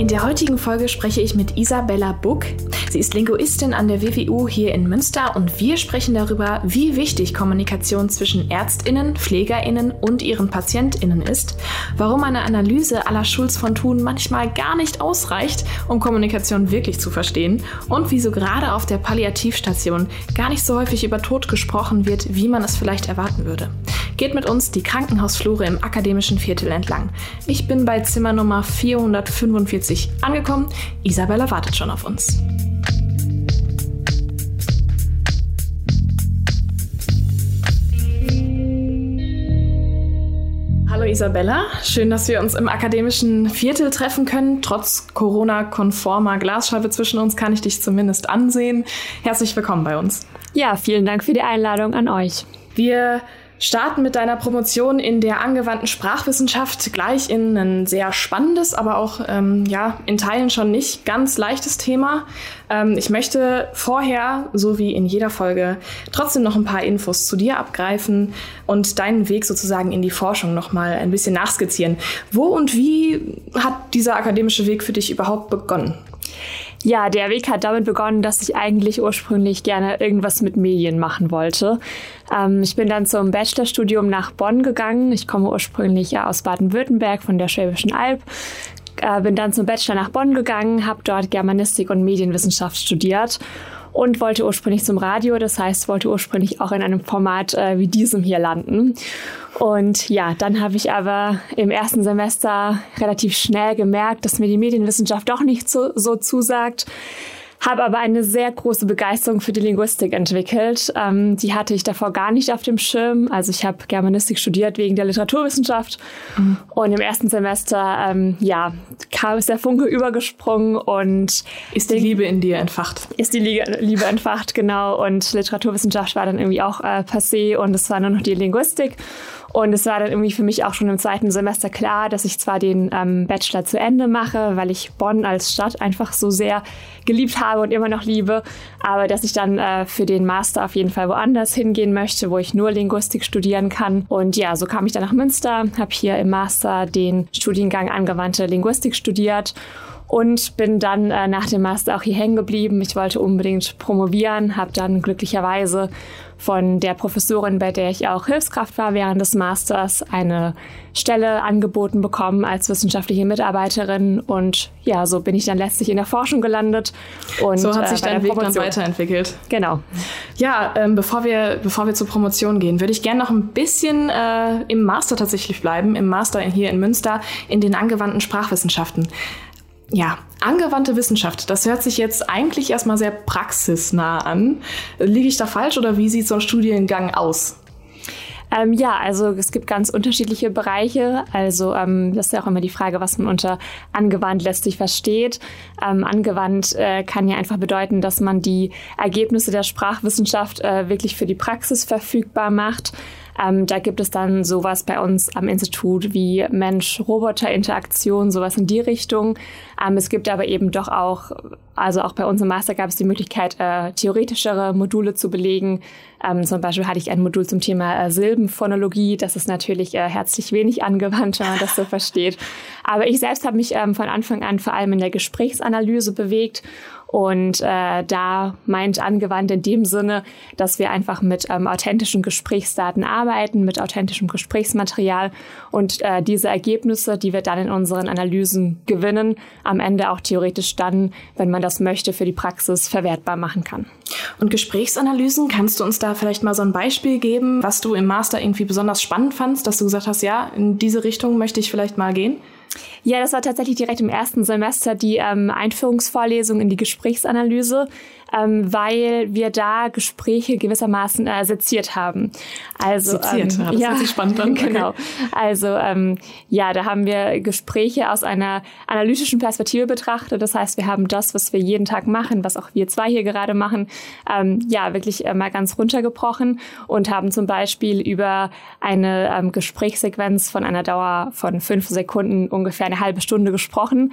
In der heutigen Folge spreche ich mit Isabella Buck. Sie ist Linguistin an der WWU hier in Münster und wir sprechen darüber, wie wichtig Kommunikation zwischen Ärztinnen, Pflegerinnen und ihren Patientinnen ist, warum eine Analyse aller Schulz von Thun manchmal gar nicht ausreicht, um Kommunikation wirklich zu verstehen und wieso gerade auf der Palliativstation gar nicht so häufig über Tod gesprochen wird, wie man es vielleicht erwarten würde. Geht mit uns die Krankenhausflure im akademischen Viertel entlang. Ich bin bei Zimmer Nummer 445 Leipzig angekommen. Isabella wartet schon auf uns. Hallo Isabella, schön, dass wir uns im akademischen Viertel treffen können. Trotz Corona-konformer Glasscheibe zwischen uns kann ich dich zumindest ansehen. Herzlich willkommen bei uns. Ja, vielen Dank für die Einladung an euch. Wir starten mit deiner Promotion in der angewandten Sprachwissenschaft gleich in ein sehr spannendes, aber auch ähm, ja in Teilen schon nicht ganz leichtes Thema. Ähm, ich möchte vorher, so wie in jeder Folge, trotzdem noch ein paar Infos zu dir abgreifen und deinen Weg sozusagen in die Forschung noch mal ein bisschen nachskizzieren. Wo und wie hat dieser akademische Weg für dich überhaupt begonnen? Ja, der Weg hat damit begonnen, dass ich eigentlich ursprünglich gerne irgendwas mit Medien machen wollte. Ähm, ich bin dann zum Bachelorstudium nach Bonn gegangen. Ich komme ursprünglich ja aus Baden-Württemberg von der Schwäbischen Alb. Äh, bin dann zum Bachelor nach Bonn gegangen, habe dort Germanistik und Medienwissenschaft studiert und wollte ursprünglich zum Radio. Das heißt, wollte ursprünglich auch in einem Format äh, wie diesem hier landen. Und ja, dann habe ich aber im ersten Semester relativ schnell gemerkt, dass mir die Medienwissenschaft doch nicht so, so zusagt habe aber eine sehr große Begeisterung für die Linguistik entwickelt. Ähm, die hatte ich davor gar nicht auf dem Schirm. Also ich habe Germanistik studiert wegen der Literaturwissenschaft mhm. und im ersten Semester ähm, ja kam ist der Funke übergesprungen und ist die Liebe in dir entfacht. Ist die Liebe entfacht genau und Literaturwissenschaft war dann irgendwie auch äh, passé und es war nur noch die Linguistik. Und es war dann irgendwie für mich auch schon im zweiten Semester klar, dass ich zwar den ähm, Bachelor zu Ende mache, weil ich Bonn als Stadt einfach so sehr geliebt habe und immer noch liebe, aber dass ich dann äh, für den Master auf jeden Fall woanders hingehen möchte, wo ich nur Linguistik studieren kann. Und ja, so kam ich dann nach Münster, habe hier im Master den Studiengang angewandte Linguistik studiert und bin dann äh, nach dem Master auch hier hängen geblieben. Ich wollte unbedingt promovieren, habe dann glücklicherweise von der Professorin, bei der ich auch Hilfskraft war während des Masters, eine Stelle angeboten bekommen als wissenschaftliche Mitarbeiterin. Und ja, so bin ich dann letztlich in der Forschung gelandet. Und, so hat sich äh, dein Weg dann weiterentwickelt. Genau. Ja, ähm, bevor, wir, bevor wir zur Promotion gehen, würde ich gerne noch ein bisschen äh, im Master tatsächlich bleiben, im Master hier in Münster in den angewandten Sprachwissenschaften. Ja, angewandte Wissenschaft, das hört sich jetzt eigentlich erstmal sehr praxisnah an. Liege ich da falsch oder wie sieht so ein Studiengang aus? Ähm, ja, also es gibt ganz unterschiedliche Bereiche. Also ähm, das ist ja auch immer die Frage, was man unter angewandt letztlich versteht. Ähm, angewandt äh, kann ja einfach bedeuten, dass man die Ergebnisse der Sprachwissenschaft äh, wirklich für die Praxis verfügbar macht. Ähm, da gibt es dann sowas bei uns am Institut wie Mensch-Roboter-Interaktion, sowas in die Richtung. Ähm, es gibt aber eben doch auch, also auch bei uns im Master gab es die Möglichkeit, äh, theoretischere Module zu belegen. Ähm, zum Beispiel hatte ich ein Modul zum Thema äh, Silbenphonologie. Das ist natürlich äh, herzlich wenig angewandt, wenn man das so versteht. Aber ich selbst habe mich ähm, von Anfang an vor allem in der Gesprächsanalyse bewegt und äh, da meint angewandt in dem Sinne, dass wir einfach mit ähm, authentischen Gesprächsdaten arbeiten, mit authentischem Gesprächsmaterial und äh, diese Ergebnisse, die wir dann in unseren Analysen gewinnen, am Ende auch theoretisch dann, wenn man das möchte, für die Praxis verwertbar machen kann. Und Gesprächsanalysen, kannst du uns da vielleicht mal so ein Beispiel geben, was du im Master irgendwie besonders spannend fandst, dass du gesagt hast, ja, in diese Richtung möchte ich vielleicht mal gehen? Ja, das war tatsächlich direkt im ersten Semester die ähm, Einführungsvorlesung in die Gesprächsanalyse ähm, weil wir da Gespräche gewissermaßen äh, seziert haben. Also seziert, ähm, ja, das ist spannend an. Genau. Also ähm, ja, da haben wir Gespräche aus einer analytischen Perspektive betrachtet. Das heißt, wir haben das, was wir jeden Tag machen, was auch wir zwei hier gerade machen, ähm, ja wirklich äh, mal ganz runtergebrochen und haben zum Beispiel über eine ähm, Gesprächssequenz von einer Dauer von fünf Sekunden ungefähr eine halbe Stunde gesprochen.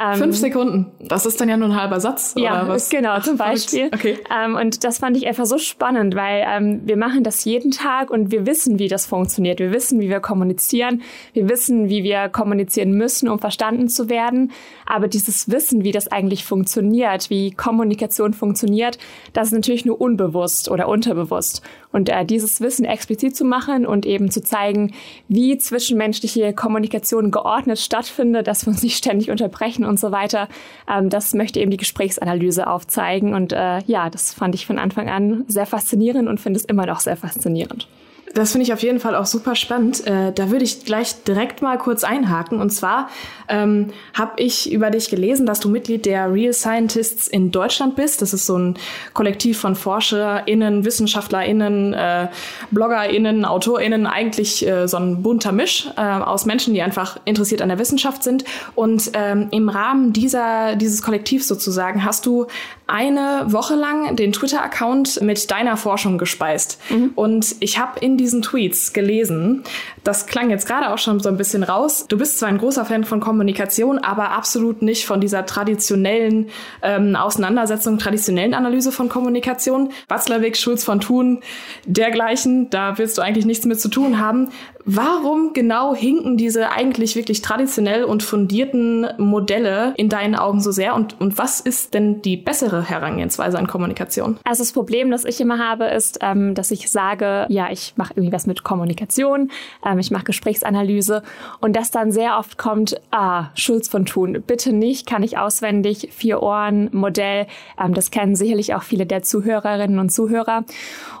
Ähm, fünf Sekunden. Das ist dann ja nur ein halber Satz. Ja, oder was? genau. Zum Beispiel Beispiel. Okay. Ähm, und das fand ich einfach so spannend, weil ähm, wir machen das jeden Tag und wir wissen, wie das funktioniert. Wir wissen, wie wir kommunizieren. Wir wissen, wie wir kommunizieren müssen, um verstanden zu werden. Aber dieses Wissen, wie das eigentlich funktioniert, wie Kommunikation funktioniert, das ist natürlich nur unbewusst oder unterbewusst. Und äh, dieses Wissen explizit zu machen und eben zu zeigen, wie zwischenmenschliche Kommunikation geordnet stattfindet, dass wir uns nicht ständig unterbrechen und so weiter, ähm, das möchte eben die Gesprächsanalyse aufzeigen. Und äh, ja, das fand ich von Anfang an sehr faszinierend und finde es immer noch sehr faszinierend. Das finde ich auf jeden Fall auch super spannend. Äh, da würde ich gleich direkt mal kurz einhaken. Und zwar ähm, habe ich über dich gelesen, dass du Mitglied der Real Scientists in Deutschland bist. Das ist so ein Kollektiv von ForscherInnen, WissenschaftlerInnen, äh, BloggerInnen, AutorInnen, eigentlich äh, so ein bunter Misch äh, aus Menschen, die einfach interessiert an der Wissenschaft sind. Und ähm, im Rahmen dieser, dieses Kollektivs sozusagen hast du eine Woche lang den Twitter-Account mit deiner Forschung gespeist. Mhm. Und ich habe in diesen Tweets gelesen, das klang jetzt gerade auch schon so ein bisschen raus, du bist zwar ein großer Fan von Kommunikation, aber absolut nicht von dieser traditionellen ähm, Auseinandersetzung, traditionellen Analyse von Kommunikation. Watzlawick, Schulz von Thun, dergleichen, da willst du eigentlich nichts mit zu tun haben. Warum genau hinken diese eigentlich wirklich traditionell und fundierten Modelle in deinen Augen so sehr? Und, und was ist denn die bessere Herangehensweise an Kommunikation? Also das Problem, das ich immer habe, ist, ähm, dass ich sage, ja, ich mache irgendwie was mit Kommunikation, ähm, ich mache Gesprächsanalyse und das dann sehr oft kommt, ah, Schulz von Thun, bitte nicht, kann ich auswendig, vier Ohren, Modell, ähm, das kennen sicherlich auch viele der Zuhörerinnen und Zuhörer.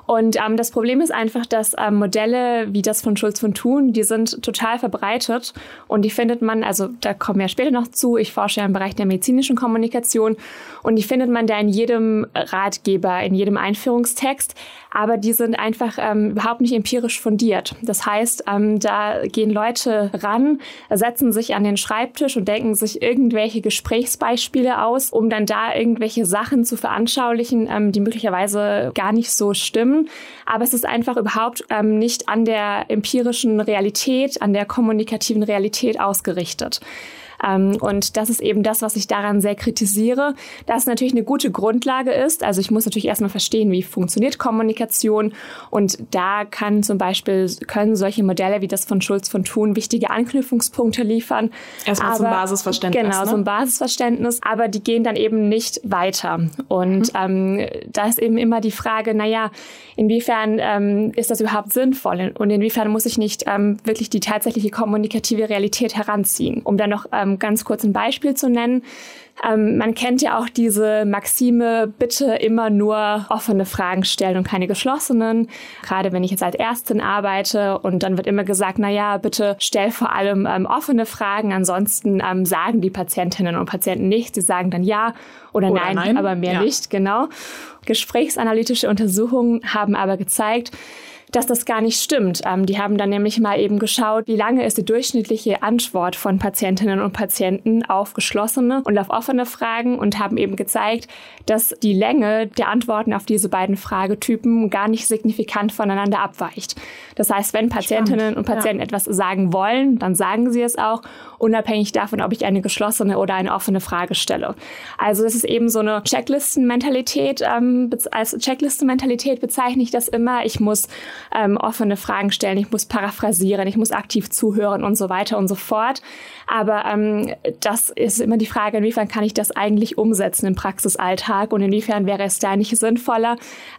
Und ähm, das Problem ist einfach, dass ähm, Modelle wie das von Schulz von Thun, die sind total verbreitet und die findet man, also da kommen wir später noch zu, ich forsche ja im Bereich der medizinischen Kommunikation und die findet man da in jedem Ratgeber, in jedem Einführungstext, aber die sind einfach ähm, überhaupt nicht empirisch fundiert. Das heißt, ähm, da gehen Leute ran, setzen sich an den Schreibtisch und denken sich irgendwelche Gesprächsbeispiele aus, um dann da irgendwelche Sachen zu veranschaulichen, ähm, die möglicherweise gar nicht so stimmen aber es ist einfach überhaupt ähm, nicht an der empirischen Realität, an der kommunikativen Realität ausgerichtet. Ähm, und das ist eben das, was ich daran sehr kritisiere, dass es natürlich eine gute Grundlage ist. Also ich muss natürlich erstmal verstehen, wie funktioniert Kommunikation. Und da kann zum Beispiel, können solche Modelle wie das von Schulz von Thun wichtige Anknüpfungspunkte liefern. Erstmal zum Basisverständnis. Genau, ne? zum Basisverständnis. Aber die gehen dann eben nicht weiter. Und mhm. ähm, da ist eben immer die Frage, naja, inwiefern ähm, ist das überhaupt sinnvoll? Und inwiefern muss ich nicht ähm, wirklich die tatsächliche kommunikative Realität heranziehen, um dann noch ähm, ähm, ganz kurz ein Beispiel zu nennen. Ähm, man kennt ja auch diese Maxime, bitte immer nur offene Fragen stellen und keine geschlossenen. Gerade wenn ich jetzt als Ärztin arbeite und dann wird immer gesagt, na ja, bitte stell vor allem ähm, offene Fragen. Ansonsten ähm, sagen die Patientinnen und Patienten nicht. Sie sagen dann ja oder, oder nein, nein, aber mehr ja. nicht, genau. Gesprächsanalytische Untersuchungen haben aber gezeigt, dass das gar nicht stimmt. Ähm, die haben dann nämlich mal eben geschaut, wie lange ist die durchschnittliche Antwort von Patientinnen und Patienten auf geschlossene und auf offene Fragen und haben eben gezeigt, dass die Länge der Antworten auf diese beiden Fragetypen gar nicht signifikant voneinander abweicht. Das heißt, wenn Patientinnen Spannend. und Patienten ja. etwas sagen wollen, dann sagen sie es auch, unabhängig davon, ob ich eine geschlossene oder eine offene Frage stelle. Also es ist eben so eine Checklistenmentalität. Ähm, als Checklistenmentalität bezeichne ich das immer. Ich muss ähm, offene Fragen stellen, ich muss paraphrasieren, ich muss aktiv zuhören und so weiter und so fort. Aber ähm, das ist immer die Frage, inwiefern kann ich das eigentlich umsetzen im Praxisalltag und inwiefern wäre es da nicht sinnvoller,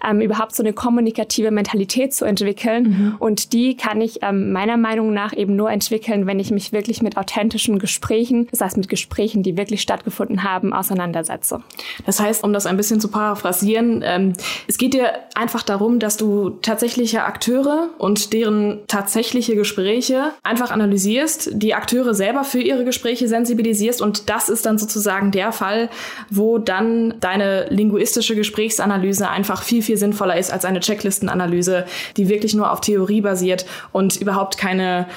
ähm, überhaupt so eine kommunikative Mentalität zu entwickeln. Mhm. Und die kann ich ähm, meiner Meinung nach eben nur entwickeln, wenn ich mich wirklich mit authentischen authentischen Gesprächen, das heißt mit Gesprächen, die wirklich stattgefunden haben, auseinandersetze. Das heißt, um das ein bisschen zu paraphrasieren, ähm, es geht dir einfach darum, dass du tatsächliche Akteure und deren tatsächliche Gespräche einfach analysierst, die Akteure selber für ihre Gespräche sensibilisierst und das ist dann sozusagen der Fall, wo dann deine linguistische Gesprächsanalyse einfach viel, viel sinnvoller ist als eine Checklistenanalyse, die wirklich nur auf Theorie basiert und überhaupt keine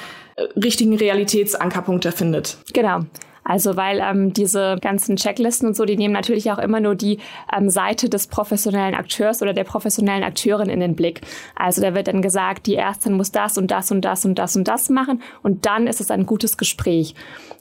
richtigen Realitätsankerpunkte findet. Genau. Also weil ähm, diese ganzen Checklisten und so, die nehmen natürlich auch immer nur die ähm, Seite des professionellen Akteurs oder der professionellen Akteurin in den Blick. Also da wird dann gesagt, die Ärztin muss das und das und das und das und das machen und dann ist es ein gutes Gespräch.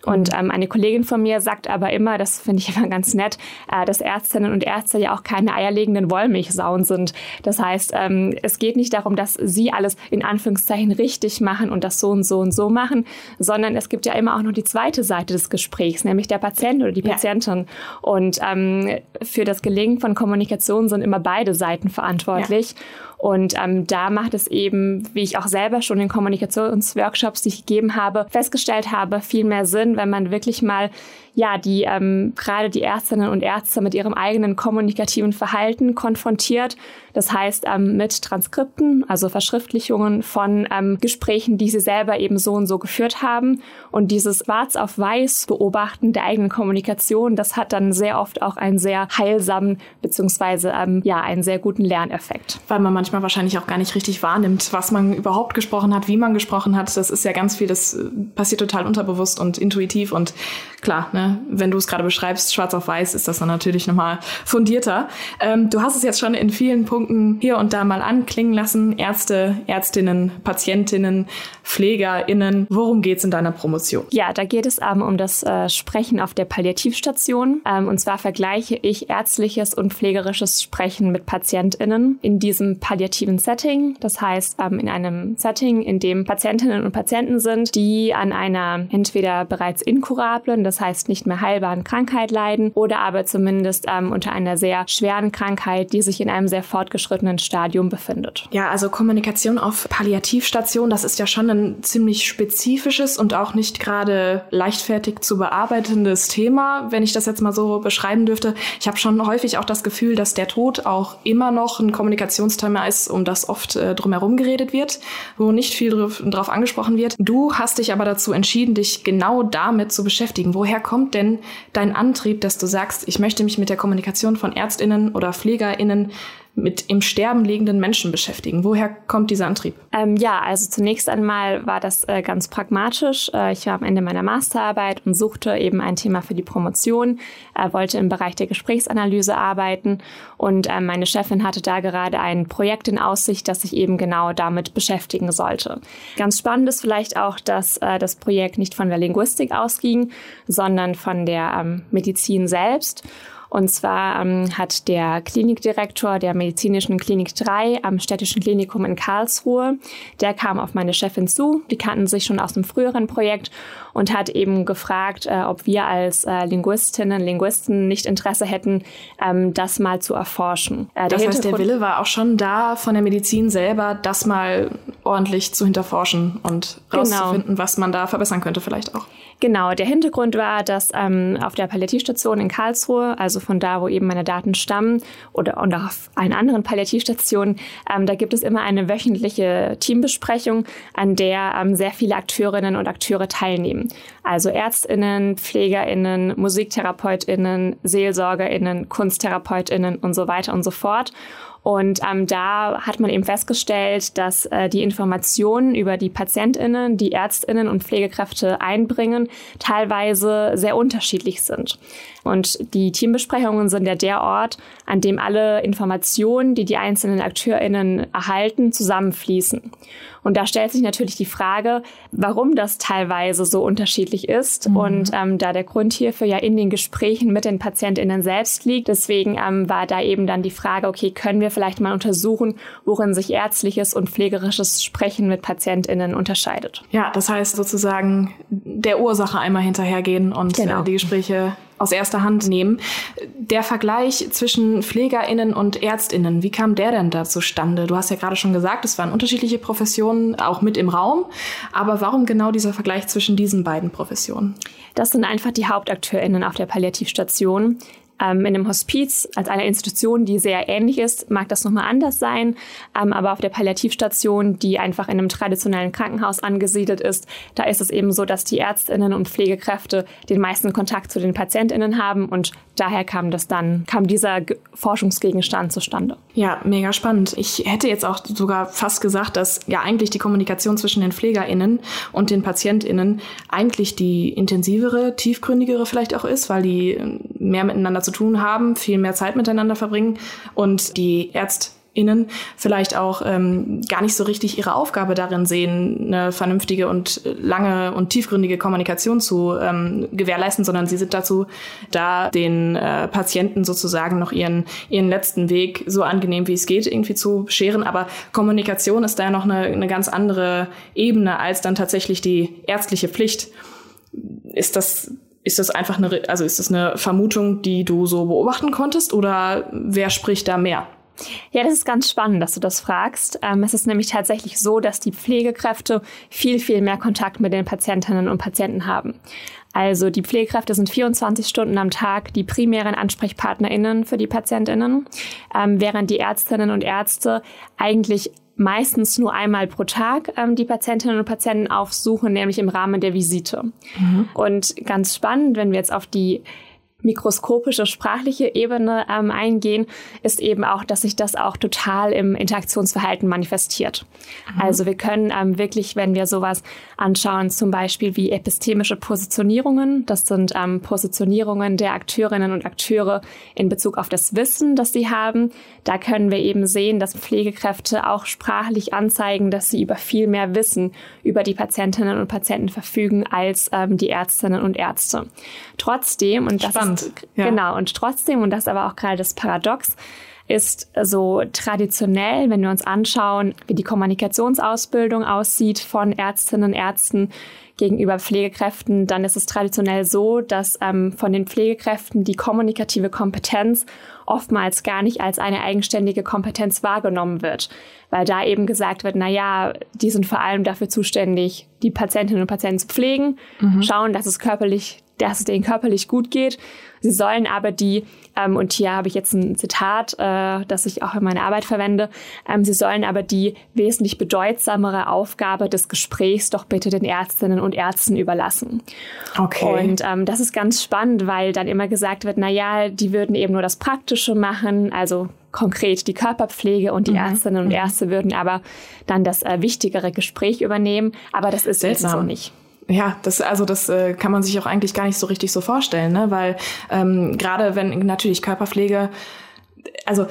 Und ähm, eine Kollegin von mir sagt aber immer, das finde ich immer ganz nett, äh, dass Ärztinnen und Ärzte ja auch keine eierlegenden Wollmilchsauen sind. Das heißt, ähm, es geht nicht darum, dass sie alles in Anführungszeichen richtig machen und das so und so und so machen, sondern es gibt ja immer auch noch die zweite Seite des Gesprächs, nämlich der Patient oder die ja. Patientin. Und ähm, für das Gelingen von Kommunikation sind immer beide Seiten verantwortlich. Ja. Und ähm, da macht es eben, wie ich auch selber schon in Kommunikationsworkshops, die ich gegeben habe, festgestellt habe, viel mehr Sinn, wenn man wirklich mal ja, die ähm, gerade die Ärztinnen und Ärzte mit ihrem eigenen kommunikativen Verhalten konfrontiert. Das heißt, ähm, mit Transkripten, also Verschriftlichungen von ähm, Gesprächen, die sie selber eben so und so geführt haben. Und dieses Schwarz auf Weiß beobachten der eigenen Kommunikation, das hat dann sehr oft auch einen sehr heilsamen beziehungsweise ähm, ja einen sehr guten Lerneffekt. Weil man manchmal wahrscheinlich auch gar nicht richtig wahrnimmt, was man überhaupt gesprochen hat, wie man gesprochen hat. Das ist ja ganz viel, das äh, passiert total unterbewusst und intuitiv und klar, Ne? Wenn du es gerade beschreibst, schwarz auf weiß, ist das dann natürlich nochmal fundierter. Ähm, du hast es jetzt schon in vielen Punkten hier und da mal anklingen lassen. Ärzte, Ärztinnen, Patientinnen, PflegerInnen. Worum geht es in deiner Promotion? Ja, da geht es ähm, um das äh, Sprechen auf der Palliativstation. Ähm, und zwar vergleiche ich ärztliches und pflegerisches Sprechen mit PatientInnen in diesem palliativen Setting. Das heißt, ähm, in einem Setting, in dem Patientinnen und Patienten sind, die an einer entweder bereits inkurablen, das heißt nicht mehr heilbaren Krankheit leiden oder aber zumindest ähm, unter einer sehr schweren Krankheit, die sich in einem sehr fortgeschrittenen Stadium befindet. Ja, also Kommunikation auf Palliativstation, das ist ja schon ein ziemlich spezifisches und auch nicht gerade leichtfertig zu bearbeitendes Thema, wenn ich das jetzt mal so beschreiben dürfte. Ich habe schon häufig auch das Gefühl, dass der Tod auch immer noch ein Kommunikationsthema ist, um das oft äh, drumherum geredet wird, wo nicht viel drauf, drauf angesprochen wird. Du hast dich aber dazu entschieden, dich genau damit zu beschäftigen. Woher kommt kommt denn dein Antrieb, dass du sagst, ich möchte mich mit der Kommunikation von Ärztinnen oder Pflegerinnen mit im Sterben liegenden Menschen beschäftigen. Woher kommt dieser Antrieb? Ähm, ja, also zunächst einmal war das äh, ganz pragmatisch. Äh, ich war am Ende meiner Masterarbeit und suchte eben ein Thema für die Promotion, äh, wollte im Bereich der Gesprächsanalyse arbeiten und äh, meine Chefin hatte da gerade ein Projekt in Aussicht, das sich eben genau damit beschäftigen sollte. Ganz spannend ist vielleicht auch, dass äh, das Projekt nicht von der Linguistik ausging, sondern von der ähm, Medizin selbst. Und zwar ähm, hat der Klinikdirektor der medizinischen Klinik 3 am städtischen Klinikum in Karlsruhe, der kam auf meine Chefin zu, die kannten sich schon aus einem früheren Projekt und hat eben gefragt, äh, ob wir als äh, Linguistinnen, Linguisten nicht Interesse hätten, ähm, das mal zu erforschen. Äh, das heißt, der Wille war auch schon da von der Medizin selber, das mal ordentlich zu hinterforschen und genau. rauszufinden, genau. was man da verbessern könnte vielleicht auch. Genau, der Hintergrund war, dass ähm, auf der Palliativstation in Karlsruhe, also von da, wo eben meine Daten stammen, oder und auch auf allen anderen Palliativstationen, ähm, da gibt es immer eine wöchentliche Teambesprechung, an der ähm, sehr viele Akteurinnen und Akteure teilnehmen. Also Ärztinnen, Pflegerinnen, Musiktherapeutinnen, Seelsorgerinnen, Kunsttherapeutinnen und so weiter und so fort. Und ähm, da hat man eben festgestellt, dass äh, die Informationen über die PatientInnen, die ÄrztInnen und Pflegekräfte einbringen, teilweise sehr unterschiedlich sind. Und die Teambesprechungen sind ja der Ort, an dem alle Informationen, die die einzelnen AkteurInnen erhalten, zusammenfließen. Und da stellt sich natürlich die Frage, warum das teilweise so unterschiedlich ist. Mhm. Und ähm, da der Grund hierfür ja in den Gesprächen mit den PatientInnen selbst liegt, deswegen ähm, war da eben dann die Frage, okay, können wir vielleicht mal untersuchen, worin sich ärztliches und pflegerisches Sprechen mit PatientInnen unterscheidet. Ja, das heißt sozusagen der Ursache einmal hinterhergehen und genau. äh, die Gespräche aus erster Hand nehmen. Der Vergleich zwischen PflegerInnen und ÄrztInnen, wie kam der denn da zustande? Du hast ja gerade schon gesagt, es waren unterschiedliche Professionen, auch mit im Raum. Aber warum genau dieser Vergleich zwischen diesen beiden Professionen? Das sind einfach die HauptakteurInnen auf der Palliativstation. Ähm, in einem Hospiz als einer Institution, die sehr ähnlich ist, mag das nochmal anders sein. Ähm, aber auf der Palliativstation, die einfach in einem traditionellen Krankenhaus angesiedelt ist, da ist es eben so, dass die Ärztinnen und Pflegekräfte den meisten Kontakt zu den Patientinnen haben und daher kam das dann, kam dieser Forschungsgegenstand zustande. Ja, mega spannend. Ich hätte jetzt auch sogar fast gesagt, dass ja eigentlich die Kommunikation zwischen den PflegerInnen und den PatientInnen eigentlich die intensivere, tiefgründigere vielleicht auch ist, weil die mehr miteinander zu tun haben, viel mehr Zeit miteinander verbringen und die Ärzte Innen vielleicht auch ähm, gar nicht so richtig ihre Aufgabe darin sehen, eine vernünftige und lange und tiefgründige Kommunikation zu ähm, gewährleisten, sondern sie sind dazu da, den äh, Patienten sozusagen noch ihren, ihren letzten Weg so angenehm wie es geht irgendwie zu scheren. Aber Kommunikation ist da noch eine, eine ganz andere Ebene als dann tatsächlich die ärztliche Pflicht. Ist das ist das einfach eine, also ist das eine Vermutung, die du so beobachten konntest oder wer spricht da mehr? Ja, das ist ganz spannend, dass du das fragst. Ähm, es ist nämlich tatsächlich so, dass die Pflegekräfte viel, viel mehr Kontakt mit den Patientinnen und Patienten haben. Also die Pflegekräfte sind 24 Stunden am Tag die primären AnsprechpartnerInnen für die PatientInnen, ähm, während die Ärztinnen und Ärzte eigentlich meistens nur einmal pro Tag ähm, die Patientinnen und Patienten aufsuchen, nämlich im Rahmen der Visite. Mhm. Und ganz spannend, wenn wir jetzt auf die mikroskopische sprachliche Ebene ähm, eingehen, ist eben auch, dass sich das auch total im Interaktionsverhalten manifestiert. Mhm. Also wir können ähm, wirklich, wenn wir sowas anschauen, zum Beispiel wie epistemische Positionierungen, das sind ähm, Positionierungen der Akteurinnen und Akteure in Bezug auf das Wissen, das sie haben. Da können wir eben sehen, dass Pflegekräfte auch sprachlich anzeigen, dass sie über viel mehr Wissen über die Patientinnen und Patienten verfügen als ähm, die Ärztinnen und Ärzte. Trotzdem, und das Spannend Spannend. Ja. Genau, und trotzdem, und das ist aber auch gerade das Paradox, ist so traditionell, wenn wir uns anschauen, wie die Kommunikationsausbildung aussieht von Ärztinnen und Ärzten gegenüber Pflegekräften, dann ist es traditionell so, dass ähm, von den Pflegekräften die kommunikative Kompetenz oftmals gar nicht als eine eigenständige Kompetenz wahrgenommen wird, weil da eben gesagt wird, na ja, die sind vor allem dafür zuständig, die Patientinnen und Patienten zu pflegen, mhm. schauen, dass es körperlich dass es denen körperlich gut geht. Sie sollen aber die, ähm, und hier habe ich jetzt ein Zitat, äh, das ich auch in meiner Arbeit verwende, ähm, sie sollen aber die wesentlich bedeutsamere Aufgabe des Gesprächs doch bitte den Ärztinnen und Ärzten überlassen. Okay. Und ähm, das ist ganz spannend, weil dann immer gesagt wird, na ja, die würden eben nur das Praktische machen, also konkret die Körperpflege und die mhm. Ärztinnen und mhm. Ärzte würden aber dann das äh, wichtigere Gespräch übernehmen. Aber das ist Seltsam. jetzt so nicht. Ja, das also das äh, kann man sich auch eigentlich gar nicht so richtig so vorstellen, ne? Weil ähm, gerade wenn natürlich Körperpflege, also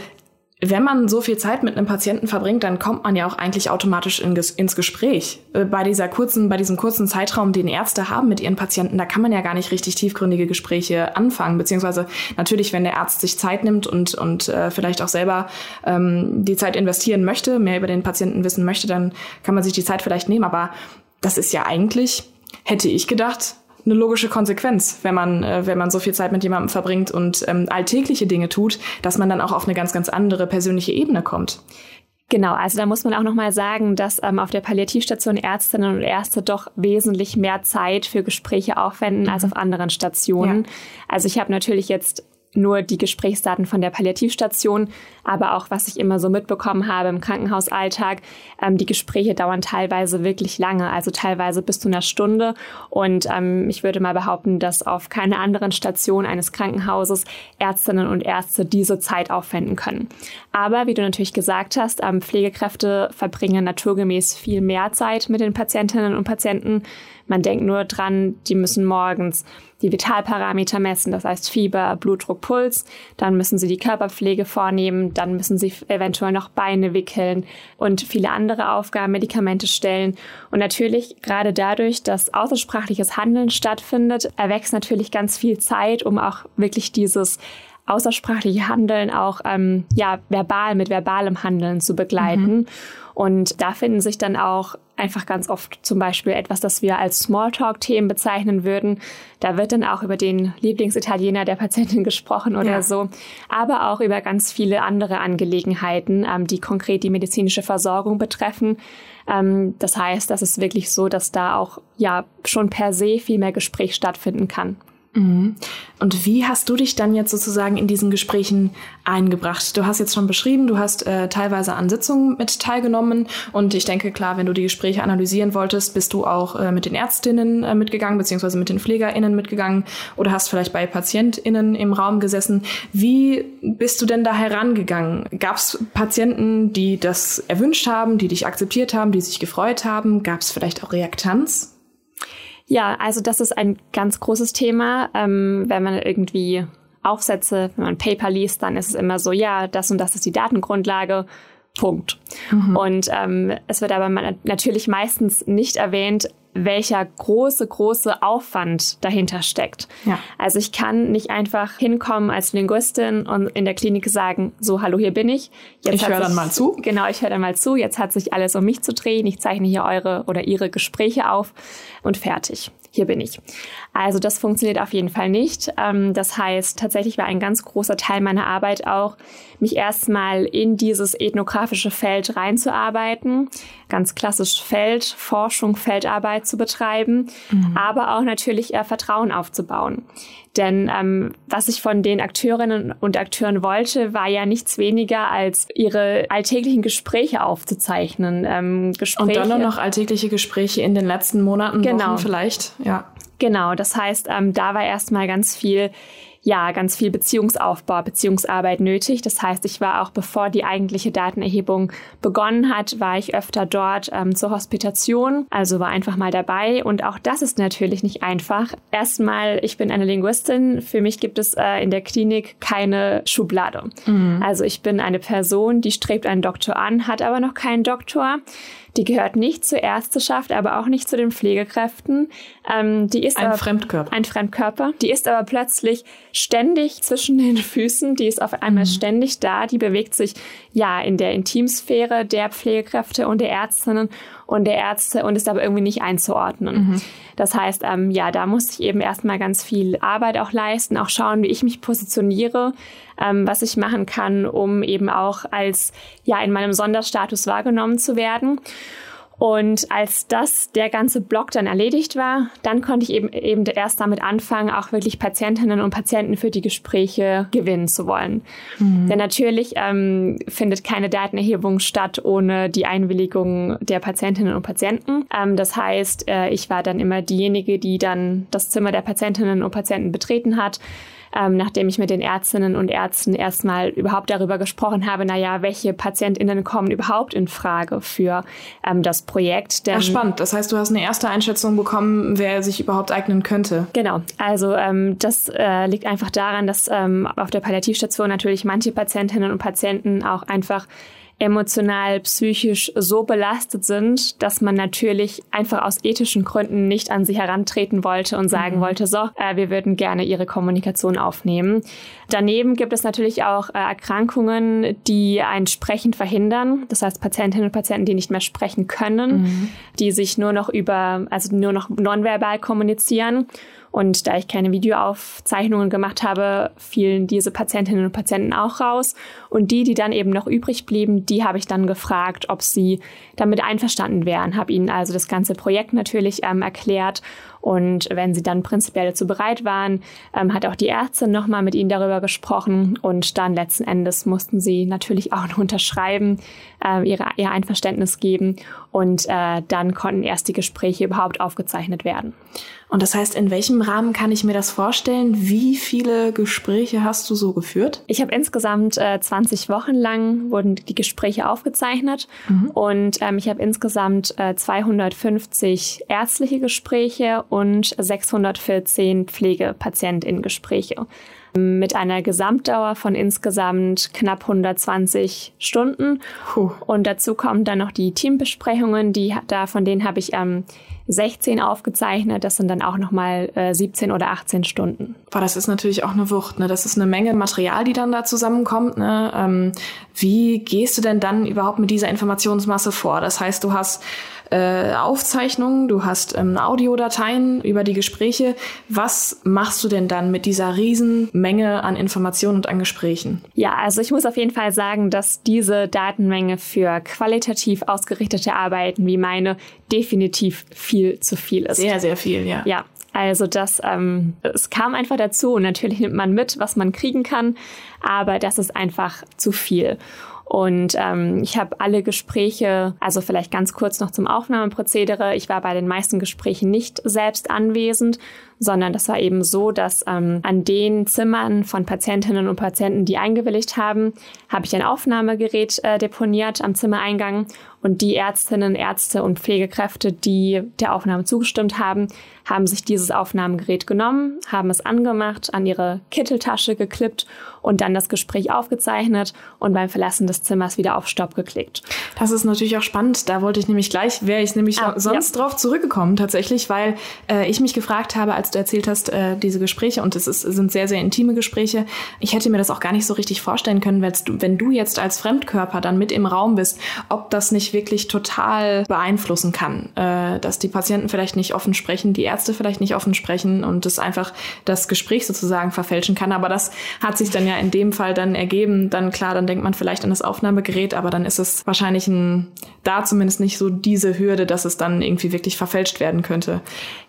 wenn man so viel Zeit mit einem Patienten verbringt, dann kommt man ja auch eigentlich automatisch in, ins Gespräch. Äh, bei dieser kurzen, bei diesem kurzen Zeitraum, den Ärzte haben mit ihren Patienten, da kann man ja gar nicht richtig tiefgründige Gespräche anfangen. Beziehungsweise natürlich, wenn der Arzt sich Zeit nimmt und, und äh, vielleicht auch selber ähm, die Zeit investieren möchte, mehr über den Patienten wissen möchte, dann kann man sich die Zeit vielleicht nehmen. Aber das ist ja eigentlich hätte ich gedacht, eine logische Konsequenz, wenn man, äh, wenn man so viel Zeit mit jemandem verbringt und ähm, alltägliche Dinge tut, dass man dann auch auf eine ganz, ganz andere persönliche Ebene kommt. Genau, also da muss man auch nochmal sagen, dass ähm, auf der Palliativstation Ärztinnen und Ärzte doch wesentlich mehr Zeit für Gespräche aufwenden mhm. als auf anderen Stationen. Ja. Also ich habe natürlich jetzt nur die Gesprächsdaten von der Palliativstation, aber auch was ich immer so mitbekommen habe im Krankenhausalltag. Ähm, die Gespräche dauern teilweise wirklich lange, also teilweise bis zu einer Stunde. Und ähm, ich würde mal behaupten, dass auf keiner anderen Station eines Krankenhauses Ärztinnen und Ärzte diese Zeit aufwenden können. Aber wie du natürlich gesagt hast, ähm, Pflegekräfte verbringen naturgemäß viel mehr Zeit mit den Patientinnen und Patienten. Man denkt nur dran, die müssen morgens die Vitalparameter messen, das heißt Fieber, Blutdruck, Puls. Dann müssen sie die Körperpflege vornehmen, dann müssen sie eventuell noch Beine wickeln und viele andere Aufgaben, Medikamente stellen. Und natürlich, gerade dadurch, dass außersprachliches Handeln stattfindet, erwächst natürlich ganz viel Zeit, um auch wirklich dieses außersprachliche Handeln auch ähm, ja verbal mit verbalem Handeln zu begleiten. Mhm. Und da finden sich dann auch einfach ganz oft zum Beispiel etwas, das wir als Smalltalk-Themen bezeichnen würden. Da wird dann auch über den Lieblingsitaliener der Patientin gesprochen oder ja. so, aber auch über ganz viele andere Angelegenheiten, ähm, die konkret die medizinische Versorgung betreffen. Ähm, das heißt, das ist wirklich so, dass da auch ja schon per se viel mehr Gespräch stattfinden kann. Mhm. Und wie hast du dich dann jetzt sozusagen in diesen Gesprächen eingebracht? Du hast jetzt schon beschrieben, du hast äh, teilweise an Sitzungen mit teilgenommen und ich denke, klar, wenn du die Gespräche analysieren wolltest, bist du auch äh, mit den Ärztinnen äh, mitgegangen, beziehungsweise mit den PflegerInnen mitgegangen oder hast vielleicht bei PatientInnen im Raum gesessen. Wie bist du denn da herangegangen? Gab es Patienten, die das erwünscht haben, die dich akzeptiert haben, die sich gefreut haben? Gab es vielleicht auch Reaktanz? Ja, also das ist ein ganz großes Thema. Ähm, wenn man irgendwie Aufsätze, wenn man Paper liest, dann ist es immer so, ja, das und das ist die Datengrundlage. Punkt. Mhm. Und ähm, es wird aber natürlich meistens nicht erwähnt, welcher große, große Aufwand dahinter steckt. Ja. Also ich kann nicht einfach hinkommen als Linguistin und in der Klinik sagen, so, hallo, hier bin ich. Jetzt ich höre dann mal zu. Genau, ich höre dann mal zu. Jetzt hat sich alles um mich zu drehen. Ich zeichne hier eure oder ihre Gespräche auf und fertig hier bin ich. Also das funktioniert auf jeden Fall nicht. Ähm, das heißt, tatsächlich war ein ganz großer Teil meiner Arbeit auch, mich erstmal in dieses ethnografische Feld reinzuarbeiten, ganz klassisch Feldforschung, Feldarbeit zu betreiben, mhm. aber auch natürlich äh, Vertrauen aufzubauen. Denn ähm, was ich von den Akteurinnen und Akteuren wollte, war ja nichts weniger als ihre alltäglichen Gespräche aufzuzeichnen. Ähm, Gespräche. Und dann noch alltägliche Gespräche in den letzten Monaten, genau. Wochen vielleicht. Ja. Genau, das heißt, ähm, da war erstmal ganz viel ja ganz viel Beziehungsaufbau, Beziehungsarbeit nötig. Das heißt, ich war auch bevor die eigentliche Datenerhebung begonnen hat, war ich öfter dort ähm, zur Hospitation, also war einfach mal dabei. Und auch das ist natürlich nicht einfach. Erstmal, ich bin eine Linguistin. Für mich gibt es äh, in der Klinik keine Schublade. Mhm. Also ich bin eine Person, die strebt einen Doktor an, hat aber noch keinen Doktor. Die gehört nicht zur Ärzteschaft, aber auch nicht zu den Pflegekräften. Ähm, die ist ein aber, Fremdkörper. Ein Fremdkörper. Die ist aber plötzlich ständig zwischen den Füßen. Die ist auf einmal mhm. ständig da. Die bewegt sich ja in der Intimsphäre der Pflegekräfte und der Ärztinnen und der Ärzte und ist aber irgendwie nicht einzuordnen. Mhm. Das heißt, ähm, ja, da muss ich eben erstmal ganz viel Arbeit auch leisten, auch schauen, wie ich mich positioniere, ähm, was ich machen kann, um eben auch als ja in meinem Sonderstatus wahrgenommen zu werden. Und als das, der ganze Block dann erledigt war, dann konnte ich eben, eben erst damit anfangen, auch wirklich Patientinnen und Patienten für die Gespräche gewinnen zu wollen. Mhm. Denn natürlich ähm, findet keine Datenerhebung statt ohne die Einwilligung der Patientinnen und Patienten. Ähm, das heißt, äh, ich war dann immer diejenige, die dann das Zimmer der Patientinnen und Patienten betreten hat ähm, nachdem ich mit den Ärztinnen und Ärzten erstmal überhaupt darüber gesprochen habe, naja, welche PatientInnen kommen überhaupt in Frage für ähm, das Projekt. Denn, Ach, spannend. Das heißt, du hast eine erste Einschätzung bekommen, wer sich überhaupt eignen könnte. Genau. Also ähm, das äh, liegt einfach daran, dass ähm, auf der Palliativstation natürlich manche Patientinnen und Patienten auch einfach emotional, psychisch so belastet sind, dass man natürlich einfach aus ethischen Gründen nicht an sie herantreten wollte und sagen mhm. wollte, so, äh, wir würden gerne ihre Kommunikation aufnehmen. Daneben gibt es natürlich auch äh, Erkrankungen, die ein Sprechen verhindern. Das heißt Patientinnen und Patienten, die nicht mehr sprechen können, mhm. die sich nur noch über, also nur noch nonverbal kommunizieren. Und da ich keine Videoaufzeichnungen gemacht habe, fielen diese Patientinnen und Patienten auch raus. Und die, die dann eben noch übrig blieben, die habe ich dann gefragt, ob sie damit einverstanden wären. Habe ihnen also das ganze Projekt natürlich ähm, erklärt und wenn sie dann prinzipiell dazu bereit waren, ähm, hat auch die Ärztin nochmal mit ihnen darüber gesprochen. Und dann letzten Endes mussten sie natürlich auch noch unterschreiben, äh, ihre, ihr Einverständnis geben. Und äh, dann konnten erst die Gespräche überhaupt aufgezeichnet werden. Und das heißt, in welchem Rahmen kann ich mir das vorstellen? Wie viele Gespräche hast du so geführt? Ich habe insgesamt äh, 20 Wochen lang wurden die Gespräche aufgezeichnet mhm. und ähm, ich habe insgesamt äh, 250 ärztliche Gespräche und 614 Pflegepatientinnen-Gespräche. mit einer Gesamtdauer von insgesamt knapp 120 Stunden. Puh. Und dazu kommen dann noch die Teambesprechungen, die da von denen habe ich ähm, 16 aufgezeichnet. Das sind dann auch nochmal äh, 17 oder 18 Stunden. Boah, das ist natürlich auch eine Wucht. Ne? Das ist eine Menge Material, die dann da zusammenkommt. Ne? Ähm, wie gehst du denn dann überhaupt mit dieser Informationsmasse vor? Das heißt, du hast äh, Aufzeichnungen, du hast ähm, Audiodateien über die Gespräche. Was machst du denn dann mit dieser riesen Menge an Informationen und an Gesprächen? Ja, also ich muss auf jeden Fall sagen, dass diese Datenmenge für qualitativ ausgerichtete Arbeiten wie meine definitiv viel zu viel ist. Sehr, sehr viel, ja. Ja, also das, ähm, es kam einfach dazu und natürlich nimmt man mit, was man kriegen kann, aber das ist einfach zu viel. Und ähm, ich habe alle Gespräche, also vielleicht ganz kurz noch zum Aufnahmeprozedere. Ich war bei den meisten Gesprächen nicht selbst anwesend, sondern das war eben so, dass ähm, an den Zimmern von Patientinnen und Patienten, die eingewilligt haben, habe ich ein Aufnahmegerät äh, deponiert am Zimmereingang und die Ärztinnen, Ärzte und Pflegekräfte, die der Aufnahme zugestimmt haben, haben sich dieses Aufnahmegerät genommen, haben es angemacht, an ihre Kitteltasche geklippt und dann das Gespräch aufgezeichnet und beim Verlassen des Zimmers wieder auf Stopp geklickt. Das ist natürlich auch spannend. Da wollte ich nämlich gleich, wäre ich nämlich ah, sonst ja. drauf zurückgekommen tatsächlich, weil äh, ich mich gefragt habe, als du erzählt hast, äh, diese Gespräche und es ist, sind sehr, sehr intime Gespräche. Ich hätte mir das auch gar nicht so richtig vorstellen können, wenn du jetzt als Fremdkörper dann mit im Raum bist, ob das nicht wirklich total beeinflussen kann, äh, dass die Patienten vielleicht nicht offen sprechen, die Ärzte vielleicht nicht offen sprechen und es einfach das Gespräch sozusagen verfälschen kann. Aber das hat sich dann ja in dem Fall dann ergeben. Dann klar, dann denkt man vielleicht an das Aufnahmegerät, aber dann ist es wahrscheinlich ein, da zumindest nicht so diese Hürde, dass es dann irgendwie wirklich verfälscht werden könnte.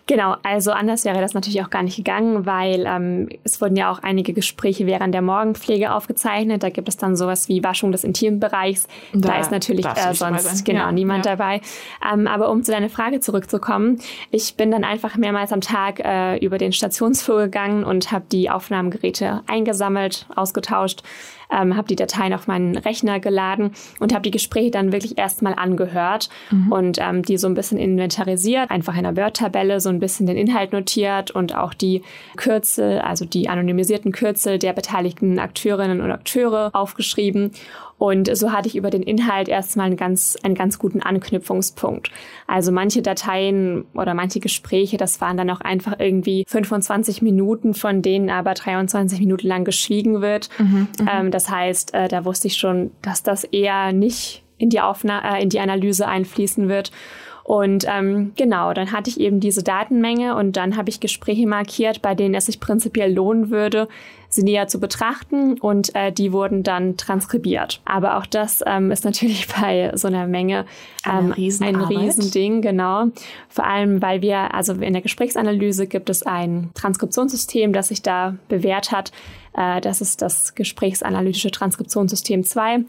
Genau, also anders wäre das natürlich auch gar nicht gegangen, weil ähm, es wurden ja auch einige Gespräche während der Morgenpflege aufgezeichnet. Da gibt es dann sowas wie Waschung des Intimbereichs. Da, da ist natürlich äh, sonst genau ja, niemand ja. dabei. Ähm, aber um zu deiner Frage zurückzukommen, ich bin dann einfach mehrmals am Tag äh, über den Stationsflur gegangen und habe die Aufnahmegeräte eingesammelt, ausgetauscht ähm, habe die Dateien auf meinen Rechner geladen und habe die Gespräche dann wirklich erstmal angehört mhm. und ähm, die so ein bisschen inventarisiert, einfach in einer Word-Tabelle so ein bisschen den Inhalt notiert und auch die Kürzel, also die anonymisierten Kürzel der beteiligten Akteurinnen und Akteure aufgeschrieben und so hatte ich über den Inhalt erstmal einen ganz, einen ganz guten Anknüpfungspunkt. Also manche Dateien oder manche Gespräche, das waren dann auch einfach irgendwie 25 Minuten, von denen aber 23 Minuten lang geschwiegen wird. Mhm, mhm, ähm, das heißt, äh, da wusste ich schon, dass das eher nicht in die, Aufna äh, in die Analyse einfließen wird. Und ähm, genau, dann hatte ich eben diese Datenmenge und dann habe ich Gespräche markiert, bei denen es sich prinzipiell lohnen würde, sie näher zu betrachten und äh, die wurden dann transkribiert. Aber auch das ähm, ist natürlich bei so einer Menge ähm, ein Riesending, genau. Vor allem, weil wir, also in der Gesprächsanalyse gibt es ein Transkriptionssystem, das sich da bewährt hat. Äh, das ist das Gesprächsanalytische Transkriptionssystem 2.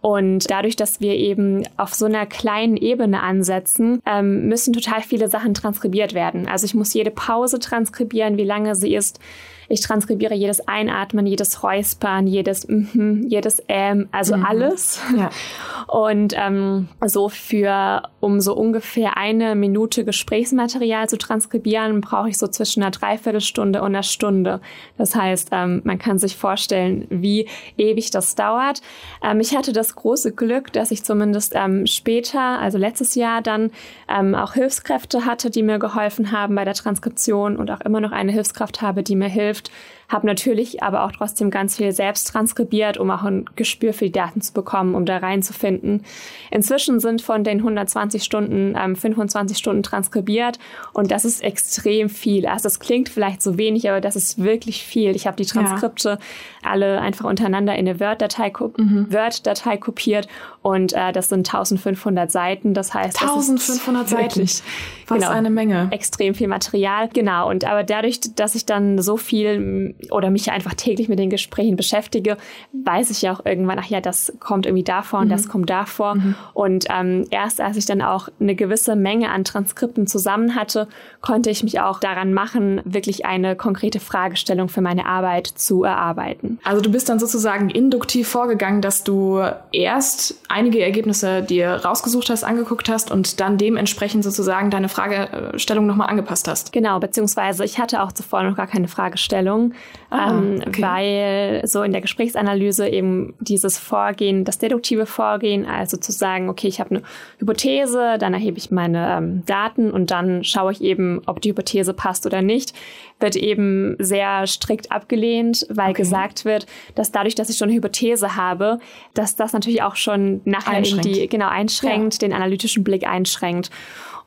Und dadurch, dass wir eben auf so einer kleinen Ebene ansetzen, ähm, müssen total viele Sachen transkribiert werden. Also ich muss jede Pause transkribieren, wie lange sie ist. Ich transkribiere jedes Einatmen, jedes Räuspern, jedes mhm, jedes Ähm, also mhm. alles. Ja. Und ähm, so für, um so ungefähr eine Minute Gesprächsmaterial zu transkribieren, brauche ich so zwischen einer Dreiviertelstunde und einer Stunde. Das heißt, ähm, man kann sich vorstellen, wie ewig das dauert. Ähm, ich hatte das große Glück, dass ich zumindest ähm, später, also letztes Jahr dann ähm, auch Hilfskräfte hatte, die mir geholfen haben bei der Transkription und auch immer noch eine Hilfskraft habe, die mir hilft, hilft. Habe natürlich aber auch trotzdem ganz viel selbst transkribiert, um auch ein Gespür für die Daten zu bekommen, um da reinzufinden. Inzwischen sind von den 120 Stunden ähm, 25 Stunden transkribiert und das ist extrem viel. Also das klingt vielleicht so wenig, aber das ist wirklich viel. Ich habe die Transkripte ja. alle einfach untereinander in eine Word-Datei mhm. Word kopiert und äh, das sind 1500 Seiten. Das heißt, 1500 das Seiten. Was genau, eine Menge. Extrem viel Material. Genau. Und aber dadurch, dass ich dann so viel oder mich einfach täglich mit den Gesprächen beschäftige, weiß ich ja auch irgendwann, ach ja, das kommt irgendwie davor und mhm. das kommt davor. Mhm. Und ähm, erst als ich dann auch eine gewisse Menge an Transkripten zusammen hatte, konnte ich mich auch daran machen, wirklich eine konkrete Fragestellung für meine Arbeit zu erarbeiten. Also du bist dann sozusagen induktiv vorgegangen, dass du erst einige Ergebnisse dir rausgesucht hast, angeguckt hast und dann dementsprechend sozusagen deine Fragestellung nochmal angepasst hast. Genau, beziehungsweise ich hatte auch zuvor noch gar keine Fragestellung. Ah, ähm, okay. weil so in der Gesprächsanalyse eben dieses Vorgehen, das deduktive Vorgehen, also zu sagen, okay, ich habe eine Hypothese, dann erhebe ich meine ähm, Daten und dann schaue ich eben, ob die Hypothese passt oder nicht, wird eben sehr strikt abgelehnt, weil okay. gesagt wird, dass dadurch, dass ich schon eine Hypothese habe, dass das natürlich auch schon nachher die, genau, einschränkt, ja. den analytischen Blick einschränkt.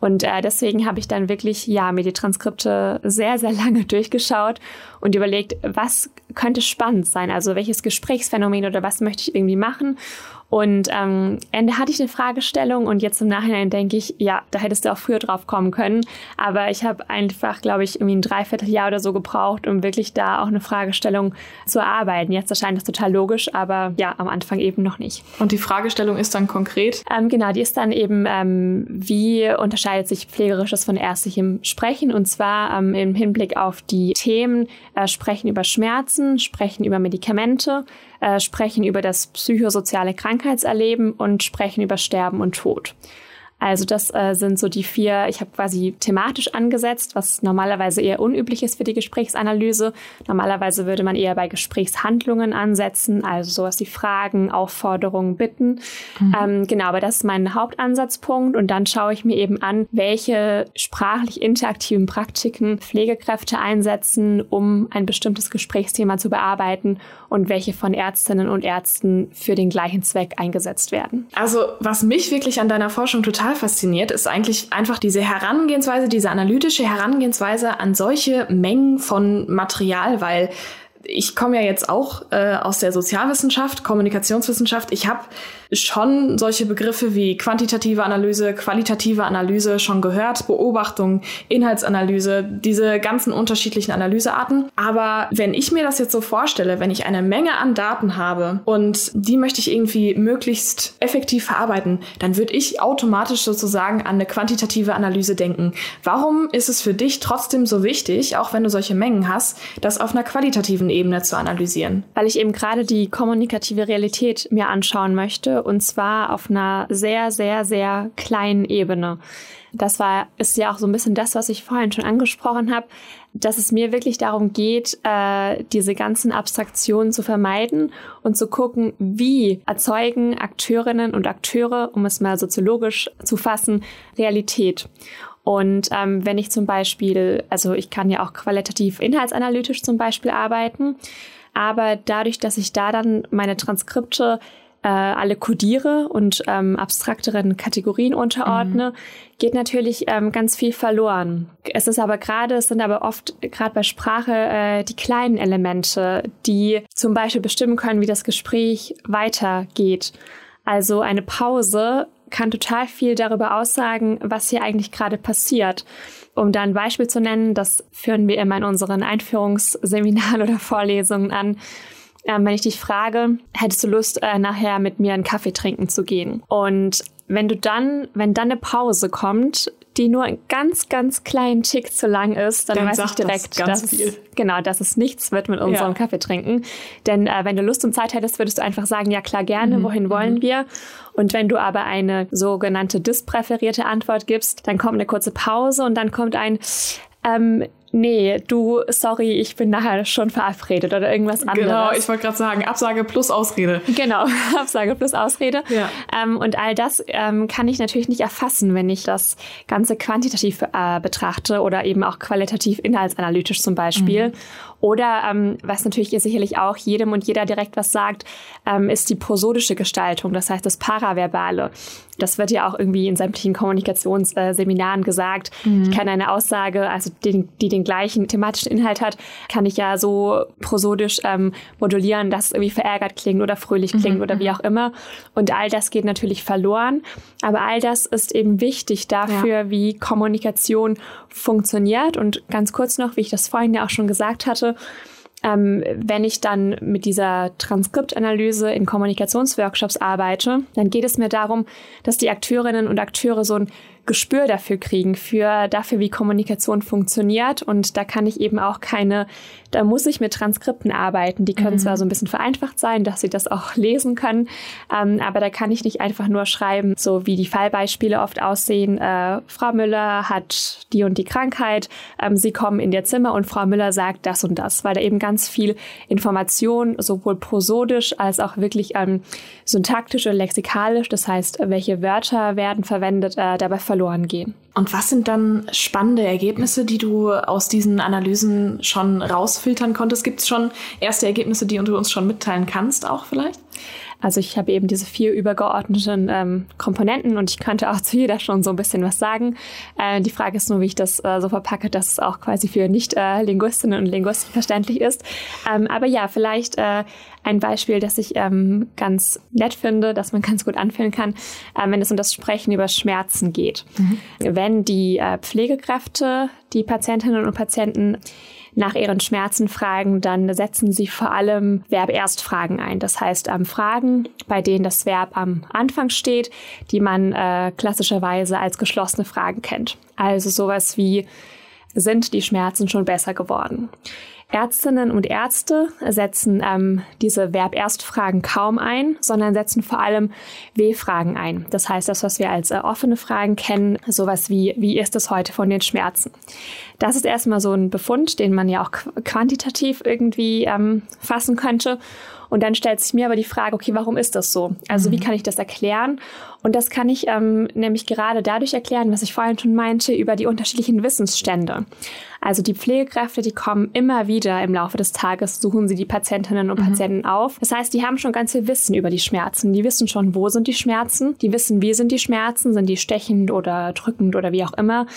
Und äh, deswegen habe ich dann wirklich, ja, mir die Transkripte sehr, sehr lange durchgeschaut und überlegt, was könnte spannend sein? Also welches Gesprächsphänomen oder was möchte ich irgendwie machen? Und ähm, Ende hatte ich eine Fragestellung und jetzt im Nachhinein denke ich, ja, da hättest du auch früher drauf kommen können. Aber ich habe einfach, glaube ich, irgendwie ein Dreivierteljahr oder so gebraucht, um wirklich da auch eine Fragestellung zu erarbeiten. Jetzt erscheint das total logisch, aber ja, am Anfang eben noch nicht. Und die Fragestellung ist dann konkret? Ähm, genau, die ist dann eben, ähm, wie unterscheidet sich pflegerisches von ärztlichem Sprechen? Und zwar ähm, im Hinblick auf die Themen äh, Sprechen über Schmerzen, Sprechen über Medikamente, äh, sprechen über das psychosoziale Krankheitserleben und sprechen über Sterben und Tod. Also das äh, sind so die vier, ich habe quasi thematisch angesetzt, was normalerweise eher unüblich ist für die Gesprächsanalyse. Normalerweise würde man eher bei Gesprächshandlungen ansetzen, also sowas wie Fragen, Aufforderungen, Bitten. Mhm. Ähm, genau, aber das ist mein Hauptansatzpunkt und dann schaue ich mir eben an, welche sprachlich interaktiven Praktiken Pflegekräfte einsetzen, um ein bestimmtes Gesprächsthema zu bearbeiten und welche von Ärztinnen und Ärzten für den gleichen Zweck eingesetzt werden. Also was mich wirklich an deiner Forschung total fasziniert, ist eigentlich einfach diese Herangehensweise, diese analytische Herangehensweise an solche Mengen von Material, weil ich komme ja jetzt auch äh, aus der Sozialwissenschaft, Kommunikationswissenschaft. Ich habe schon solche Begriffe wie quantitative Analyse, qualitative Analyse schon gehört, Beobachtung, Inhaltsanalyse, diese ganzen unterschiedlichen Analysearten. Aber wenn ich mir das jetzt so vorstelle, wenn ich eine Menge an Daten habe und die möchte ich irgendwie möglichst effektiv verarbeiten, dann würde ich automatisch sozusagen an eine quantitative Analyse denken. Warum ist es für dich trotzdem so wichtig, auch wenn du solche Mengen hast, das auf einer qualitativen Ebene zu analysieren? Weil ich eben gerade die kommunikative Realität mir anschauen möchte und zwar auf einer sehr, sehr, sehr kleinen Ebene. Das war, ist ja auch so ein bisschen das, was ich vorhin schon angesprochen habe, dass es mir wirklich darum geht, äh, diese ganzen Abstraktionen zu vermeiden und zu gucken, wie erzeugen Akteurinnen und Akteure, um es mal soziologisch zu fassen, Realität. Und ähm, wenn ich zum Beispiel, also ich kann ja auch qualitativ inhaltsanalytisch zum Beispiel arbeiten, aber dadurch, dass ich da dann meine Transkripte äh, alle kodiere und ähm, abstrakteren Kategorien unterordne, mhm. geht natürlich ähm, ganz viel verloren. Es ist aber gerade, es sind aber oft gerade bei Sprache äh, die kleinen Elemente, die zum Beispiel bestimmen können, wie das Gespräch weitergeht. Also eine Pause kann total viel darüber aussagen, was hier eigentlich gerade passiert. Um da ein Beispiel zu nennen, das führen wir immer in unseren Einführungsseminaren oder Vorlesungen an ähm, wenn ich dich frage, hättest du Lust, äh, nachher mit mir einen Kaffee trinken zu gehen? Und wenn du dann, wenn dann eine Pause kommt, die nur einen ganz, ganz kleinen Tick zu lang ist, dann, dann weiß ich direkt, das dass es, genau, dass es nichts wird mit unserem ja. Kaffee trinken. Denn äh, wenn du Lust und Zeit hättest, würdest du einfach sagen, ja klar, gerne, mhm. wohin wollen mhm. wir? Und wenn du aber eine sogenannte dispräferierte Antwort gibst, dann kommt eine kurze Pause und dann kommt ein, ähm, nee, du, sorry, ich bin nachher schon verabredet oder irgendwas anderes. Genau, ich wollte gerade sagen, Absage plus Ausrede. Genau, Absage plus Ausrede. Ja. Ähm, und all das ähm, kann ich natürlich nicht erfassen, wenn ich das Ganze quantitativ äh, betrachte oder eben auch qualitativ inhaltsanalytisch zum Beispiel. Mhm. Oder ähm, was natürlich ihr sicherlich auch jedem und jeder direkt was sagt, ähm, ist die prosodische Gestaltung, das heißt das Paraverbale. Das wird ja auch irgendwie in sämtlichen Kommunikationsseminaren äh, gesagt. Mhm. Ich kann eine Aussage, also die, die den gleichen thematischen Inhalt hat, kann ich ja so prosodisch ähm, modulieren, dass es irgendwie verärgert klingt oder fröhlich klingt mhm. oder wie mhm. auch immer. Und all das geht natürlich verloren. Aber all das ist eben wichtig dafür, ja. wie Kommunikation funktioniert. Und ganz kurz noch, wie ich das vorhin ja auch schon gesagt hatte, ähm, wenn ich dann mit dieser Transkriptanalyse in Kommunikationsworkshops arbeite, dann geht es mir darum, dass die Akteurinnen und Akteure so ein Gespür dafür kriegen, für dafür, wie Kommunikation funktioniert. Und da kann ich eben auch keine, da muss ich mit Transkripten arbeiten. Die können mhm. zwar so ein bisschen vereinfacht sein, dass sie das auch lesen können, ähm, aber da kann ich nicht einfach nur schreiben, so wie die Fallbeispiele oft aussehen. Äh, Frau Müller hat die und die Krankheit, ähm, sie kommen in ihr Zimmer und Frau Müller sagt das und das, weil da eben ganz viel Information sowohl prosodisch als auch wirklich ähm, syntaktisch und lexikalisch, das heißt, welche Wörter werden verwendet, äh, dabei verloren gehen. Und was sind dann spannende Ergebnisse, die du aus diesen Analysen schon rausfiltern konntest? Gibt es schon erste Ergebnisse, die du uns schon mitteilen kannst, auch vielleicht? Also ich habe eben diese vier übergeordneten ähm, Komponenten und ich könnte auch zu jeder schon so ein bisschen was sagen. Äh, die Frage ist nur, wie ich das äh, so verpacke, dass es auch quasi für Nicht-Linguistinnen äh, und Linguisten verständlich ist. Ähm, aber ja, vielleicht äh, ein Beispiel, das ich ähm, ganz nett finde, dass man ganz gut anfühlen kann, äh, wenn es um das Sprechen über Schmerzen geht. Mhm. Wenn die äh, Pflegekräfte die Patientinnen und Patienten nach ihren Schmerzen fragen, dann setzen sie vor allem Verb-Erst-Fragen ein. Das heißt, ähm, Fragen, bei denen das Verb am Anfang steht, die man äh, klassischerweise als geschlossene Fragen kennt. Also sowas wie, sind die Schmerzen schon besser geworden? Ärztinnen und Ärzte setzen ähm, diese Verb-Erst-Fragen kaum ein, sondern setzen vor allem W-Fragen ein. Das heißt, das, was wir als äh, offene Fragen kennen, sowas wie, wie ist es heute von den Schmerzen? Das ist erstmal so ein Befund, den man ja auch quantitativ irgendwie ähm, fassen könnte. Und dann stellt sich mir aber die Frage, okay, warum ist das so? Also mhm. wie kann ich das erklären? Und das kann ich ähm, nämlich gerade dadurch erklären, was ich vorhin schon meinte, über die unterschiedlichen Wissensstände. Also die Pflegekräfte, die kommen immer wieder im Laufe des Tages, suchen sie die Patientinnen und mhm. Patienten auf. Das heißt, die haben schon ganz viel Wissen über die Schmerzen. Die wissen schon, wo sind die Schmerzen. Die wissen, wie sind die Schmerzen. Sind die stechend oder drückend oder wie auch immer.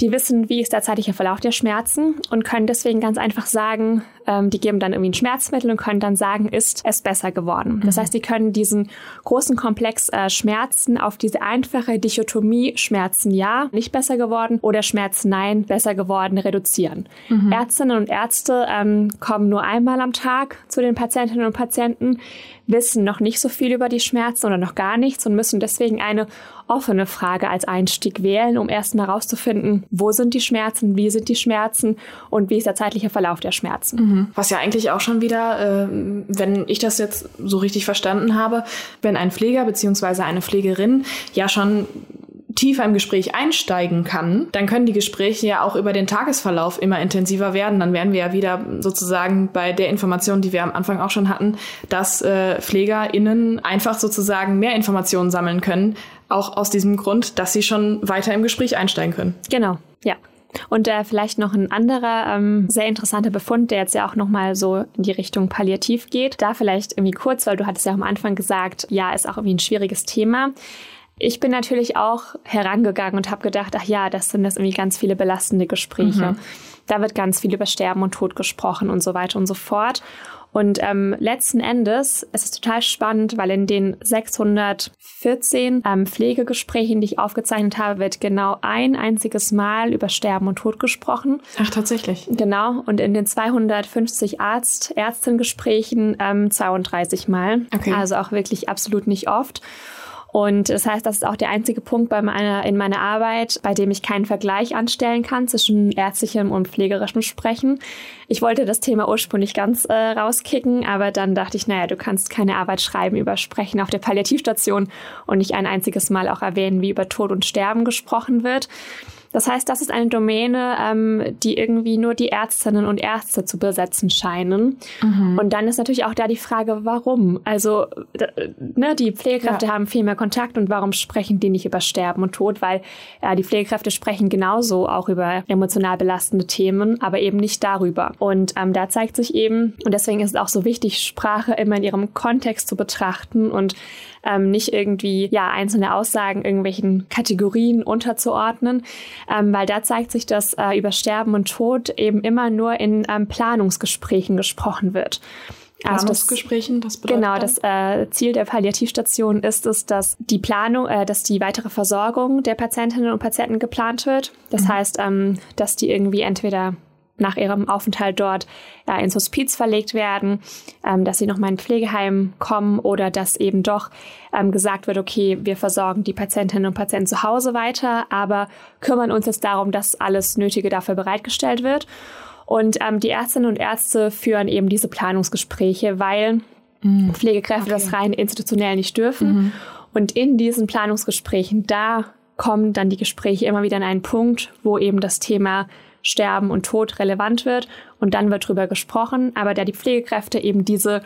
Die wissen, wie ist der zeitliche Verlauf der Schmerzen und können deswegen ganz einfach sagen, ähm, die geben dann irgendwie ein Schmerzmittel und können dann sagen, ist es besser geworden. Das mhm. heißt, die können diesen großen Komplex äh, Schmerzen auf diese einfache Dichotomie Schmerzen ja, nicht besser geworden oder Schmerzen nein, besser geworden reduzieren. Mhm. Ärztinnen und Ärzte ähm, kommen nur einmal am Tag zu den Patientinnen und Patienten, wissen noch nicht so viel über die Schmerzen oder noch gar nichts und müssen deswegen eine offene Frage als Einstieg wählen, um erstmal herauszufinden, wo sind die Schmerzen, wie sind die Schmerzen und wie ist der zeitliche Verlauf der Schmerzen. Mhm. Was ja eigentlich auch schon wieder, äh, wenn ich das jetzt so richtig verstanden habe, wenn ein Pfleger beziehungsweise eine Pflegerin ja schon tiefer im Gespräch einsteigen kann, dann können die Gespräche ja auch über den Tagesverlauf immer intensiver werden. Dann wären wir ja wieder sozusagen bei der Information, die wir am Anfang auch schon hatten, dass äh, PflegerInnen einfach sozusagen mehr Informationen sammeln können, auch aus diesem Grund, dass sie schon weiter im Gespräch einsteigen können. Genau, ja. Und äh, vielleicht noch ein anderer ähm, sehr interessanter Befund, der jetzt ja auch nochmal so in die Richtung Palliativ geht. Da vielleicht irgendwie kurz, weil du hattest ja am Anfang gesagt, ja, ist auch irgendwie ein schwieriges Thema. Ich bin natürlich auch herangegangen und habe gedacht, ach ja, das sind das irgendwie ganz viele belastende Gespräche. Mhm. Da wird ganz viel über Sterben und Tod gesprochen und so weiter und so fort. Und ähm, letzten Endes, es ist total spannend, weil in den 614 ähm, Pflegegesprächen, die ich aufgezeichnet habe, wird genau ein einziges Mal über Sterben und Tod gesprochen. Ach, tatsächlich. Genau. Und in den 250 Arzt, Ärztengesprächen ähm, 32 Mal. Okay. Also auch wirklich absolut nicht oft. Und das heißt, das ist auch der einzige Punkt bei meiner, in meiner Arbeit, bei dem ich keinen Vergleich anstellen kann zwischen ärztlichem und pflegerischem Sprechen. Ich wollte das Thema ursprünglich ganz äh, rauskicken, aber dann dachte ich, naja, du kannst keine Arbeit schreiben über Sprechen auf der Palliativstation und nicht ein einziges Mal auch erwähnen, wie über Tod und Sterben gesprochen wird. Das heißt, das ist eine Domäne, ähm, die irgendwie nur die Ärztinnen und Ärzte zu besetzen scheinen. Mhm. Und dann ist natürlich auch da die Frage, warum? Also ne, die Pflegekräfte ja. haben viel mehr Kontakt und warum sprechen die nicht über Sterben und Tod? Weil äh, die Pflegekräfte sprechen genauso auch über emotional belastende Themen, aber eben nicht darüber. Und ähm, da zeigt sich eben, und deswegen ist es auch so wichtig, Sprache immer in ihrem Kontext zu betrachten und ähm, nicht irgendwie ja einzelne Aussagen irgendwelchen Kategorien unterzuordnen, ähm, weil da zeigt sich, dass äh, über Sterben und Tod eben immer nur in ähm, Planungsgesprächen gesprochen wird. Also Planungsgesprächen, das, das bedeutet genau das äh, Ziel der Palliativstation ist es, dass die Planung, äh, dass die weitere Versorgung der Patientinnen und Patienten geplant wird. Das mhm. heißt, ähm, dass die irgendwie entweder nach ihrem Aufenthalt dort äh, ins Hospiz verlegt werden, ähm, dass sie nochmal in ein Pflegeheim kommen oder dass eben doch ähm, gesagt wird, okay, wir versorgen die Patientinnen und Patienten zu Hause weiter, aber kümmern uns jetzt darum, dass alles Nötige dafür bereitgestellt wird. Und ähm, die Ärztinnen und Ärzte führen eben diese Planungsgespräche, weil mhm. Pflegekräfte okay. das rein institutionell nicht dürfen. Mhm. Und in diesen Planungsgesprächen, da kommen dann die Gespräche immer wieder an einen Punkt, wo eben das Thema Sterben und Tod relevant wird und dann wird drüber gesprochen. Aber da die Pflegekräfte eben diese,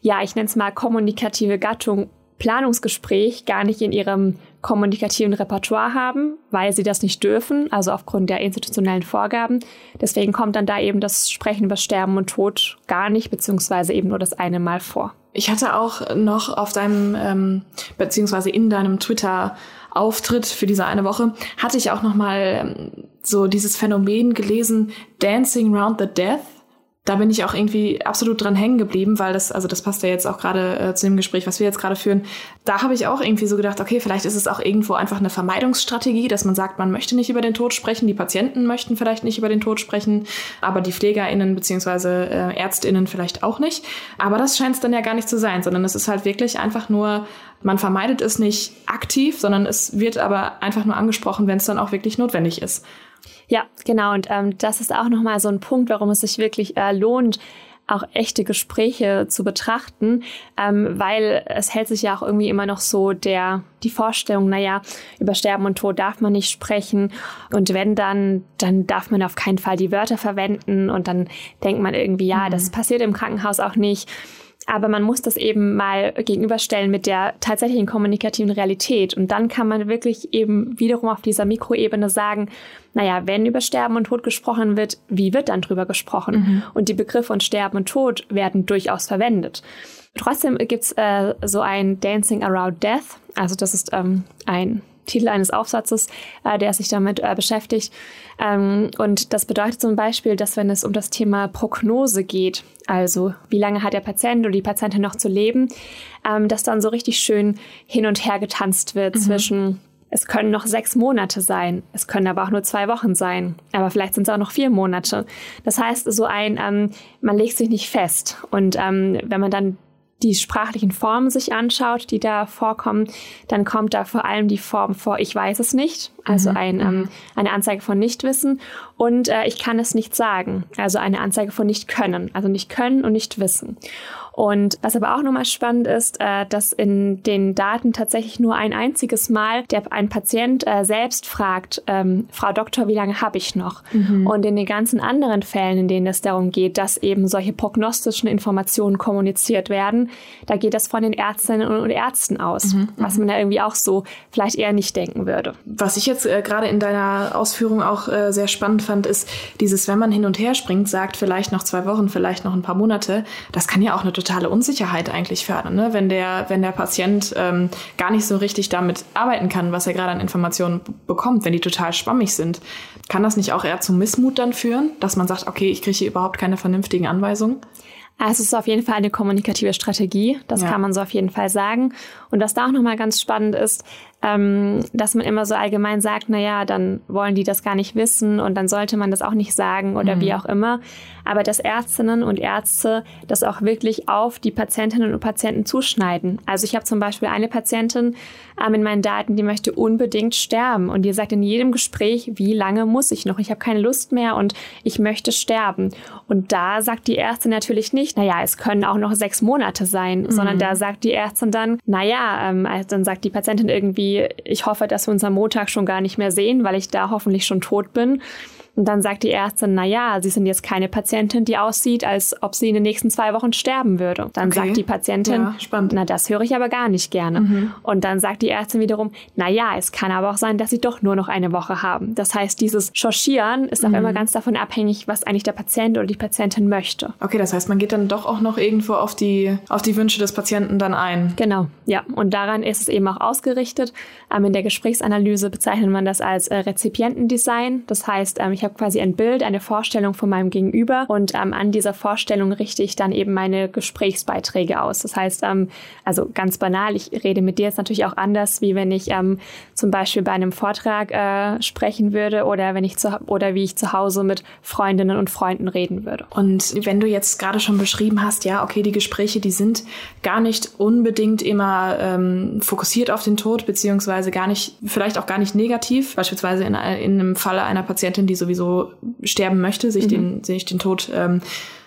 ja, ich nenne es mal kommunikative Gattung Planungsgespräch gar nicht in ihrem kommunikativen Repertoire haben, weil sie das nicht dürfen, also aufgrund der institutionellen Vorgaben. Deswegen kommt dann da eben das Sprechen über Sterben und Tod gar nicht, beziehungsweise eben nur das eine Mal vor. Ich hatte auch noch auf deinem, ähm, beziehungsweise in deinem Twitter Auftritt für diese eine Woche hatte ich auch noch mal ähm, so dieses Phänomen gelesen, Dancing Round the Death da bin ich auch irgendwie absolut dran hängen geblieben, weil das, also das passt ja jetzt auch gerade äh, zu dem Gespräch, was wir jetzt gerade führen. Da habe ich auch irgendwie so gedacht, okay, vielleicht ist es auch irgendwo einfach eine Vermeidungsstrategie, dass man sagt, man möchte nicht über den Tod sprechen, die Patienten möchten vielleicht nicht über den Tod sprechen, aber die PflegerInnen beziehungsweise äh, ÄrztInnen vielleicht auch nicht. Aber das scheint es dann ja gar nicht zu sein, sondern es ist halt wirklich einfach nur, man vermeidet es nicht aktiv, sondern es wird aber einfach nur angesprochen, wenn es dann auch wirklich notwendig ist. Ja, genau. Und ähm, das ist auch nochmal so ein Punkt, warum es sich wirklich äh, lohnt, auch echte Gespräche zu betrachten, ähm, weil es hält sich ja auch irgendwie immer noch so der die Vorstellung, naja, über Sterben und Tod darf man nicht sprechen und wenn dann, dann darf man auf keinen Fall die Wörter verwenden und dann denkt man irgendwie, ja, mhm. das passiert im Krankenhaus auch nicht. Aber man muss das eben mal gegenüberstellen mit der tatsächlichen kommunikativen Realität. Und dann kann man wirklich eben wiederum auf dieser Mikroebene sagen, naja, wenn über Sterben und Tod gesprochen wird, wie wird dann drüber gesprochen? Mhm. Und die Begriffe und Sterben und Tod werden durchaus verwendet. Trotzdem gibt's äh, so ein Dancing Around Death. Also das ist ähm, ein Titel eines Aufsatzes, äh, der sich damit äh, beschäftigt. Ähm, und das bedeutet zum Beispiel, dass wenn es um das Thema Prognose geht, also wie lange hat der Patient oder die Patientin noch zu leben, ähm, dass dann so richtig schön hin und her getanzt wird mhm. zwischen es können noch sechs Monate sein, es können aber auch nur zwei Wochen sein, aber vielleicht sind es auch noch vier Monate. Das heißt, so ein, ähm, man legt sich nicht fest. Und ähm, wenn man dann die sprachlichen Formen sich anschaut, die da vorkommen, dann kommt da vor allem die Form vor, ich weiß es nicht, also mhm. ein, ähm, mhm. eine Anzeige von Nichtwissen und äh, ich kann es nicht sagen, also eine Anzeige von nicht können, also nicht können und nicht wissen. Und was aber auch nochmal spannend ist, äh, dass in den Daten tatsächlich nur ein einziges Mal der ein Patient äh, selbst fragt, ähm, Frau Doktor, wie lange habe ich noch? Mhm. Und in den ganzen anderen Fällen, in denen es darum geht, dass eben solche prognostischen Informationen kommuniziert werden, da geht das von den Ärztinnen und Ärzten aus, mhm. was man ja irgendwie auch so vielleicht eher nicht denken würde. Was ich jetzt äh, gerade in deiner Ausführung auch äh, sehr spannend fand, ist dieses, wenn man hin und her springt, sagt vielleicht noch zwei Wochen, vielleicht noch ein paar Monate, das kann ja auch eine totale Unsicherheit eigentlich fördern, ne? wenn, der, wenn der Patient ähm, gar nicht so richtig damit arbeiten kann, was er gerade an Informationen bekommt, wenn die total schwammig sind. Kann das nicht auch eher zu Missmut dann führen, dass man sagt, okay, ich kriege hier überhaupt keine vernünftigen Anweisungen? Es ist auf jeden Fall eine kommunikative Strategie, das ja. kann man so auf jeden Fall sagen. Und was da auch nochmal ganz spannend ist, ähm, dass man immer so allgemein sagt, na ja, dann wollen die das gar nicht wissen und dann sollte man das auch nicht sagen oder mhm. wie auch immer. Aber dass Ärztinnen und Ärzte das auch wirklich auf die Patientinnen und Patienten zuschneiden. Also ich habe zum Beispiel eine Patientin ähm, in meinen Daten, die möchte unbedingt sterben und die sagt in jedem Gespräch, wie lange muss ich noch? Ich habe keine Lust mehr und ich möchte sterben. Und da sagt die Ärztin natürlich nicht, na ja, es können auch noch sechs Monate sein, mhm. sondern da sagt die Ärztin dann, na ja, ähm, also dann sagt die Patientin irgendwie ich hoffe, dass wir uns am Montag schon gar nicht mehr sehen, weil ich da hoffentlich schon tot bin. Und dann sagt die Ärztin, na ja, Sie sind jetzt keine Patientin, die aussieht, als ob sie in den nächsten zwei Wochen sterben würde. Dann okay. sagt die Patientin, ja, na das höre ich aber gar nicht gerne. Mhm. Und dann sagt die Ärztin wiederum, na ja, es kann aber auch sein, dass Sie doch nur noch eine Woche haben. Das heißt, dieses Chauchieren ist auch mhm. immer ganz davon abhängig, was eigentlich der Patient oder die Patientin möchte. Okay, das heißt, man geht dann doch auch noch irgendwo auf die, auf die Wünsche des Patienten dann ein. Genau, ja. Und daran ist es eben auch ausgerichtet. Ähm, in der Gesprächsanalyse bezeichnet man das als äh, Rezipientendesign. Das heißt, ähm, ich ich habe quasi ein Bild, eine Vorstellung von meinem Gegenüber und ähm, an dieser Vorstellung richte ich dann eben meine Gesprächsbeiträge aus. Das heißt, ähm, also ganz banal, ich rede mit dir jetzt natürlich auch anders, wie wenn ich ähm, zum Beispiel bei einem Vortrag äh, sprechen würde oder wenn ich zu, oder wie ich zu Hause mit Freundinnen und Freunden reden würde. Und wenn du jetzt gerade schon beschrieben hast, ja, okay, die Gespräche, die sind gar nicht unbedingt immer ähm, fokussiert auf den Tod, beziehungsweise gar nicht, vielleicht auch gar nicht negativ, beispielsweise in, in einem Falle einer Patientin, die sowieso sterben möchte, sich mhm. den, sich den Tod ähm,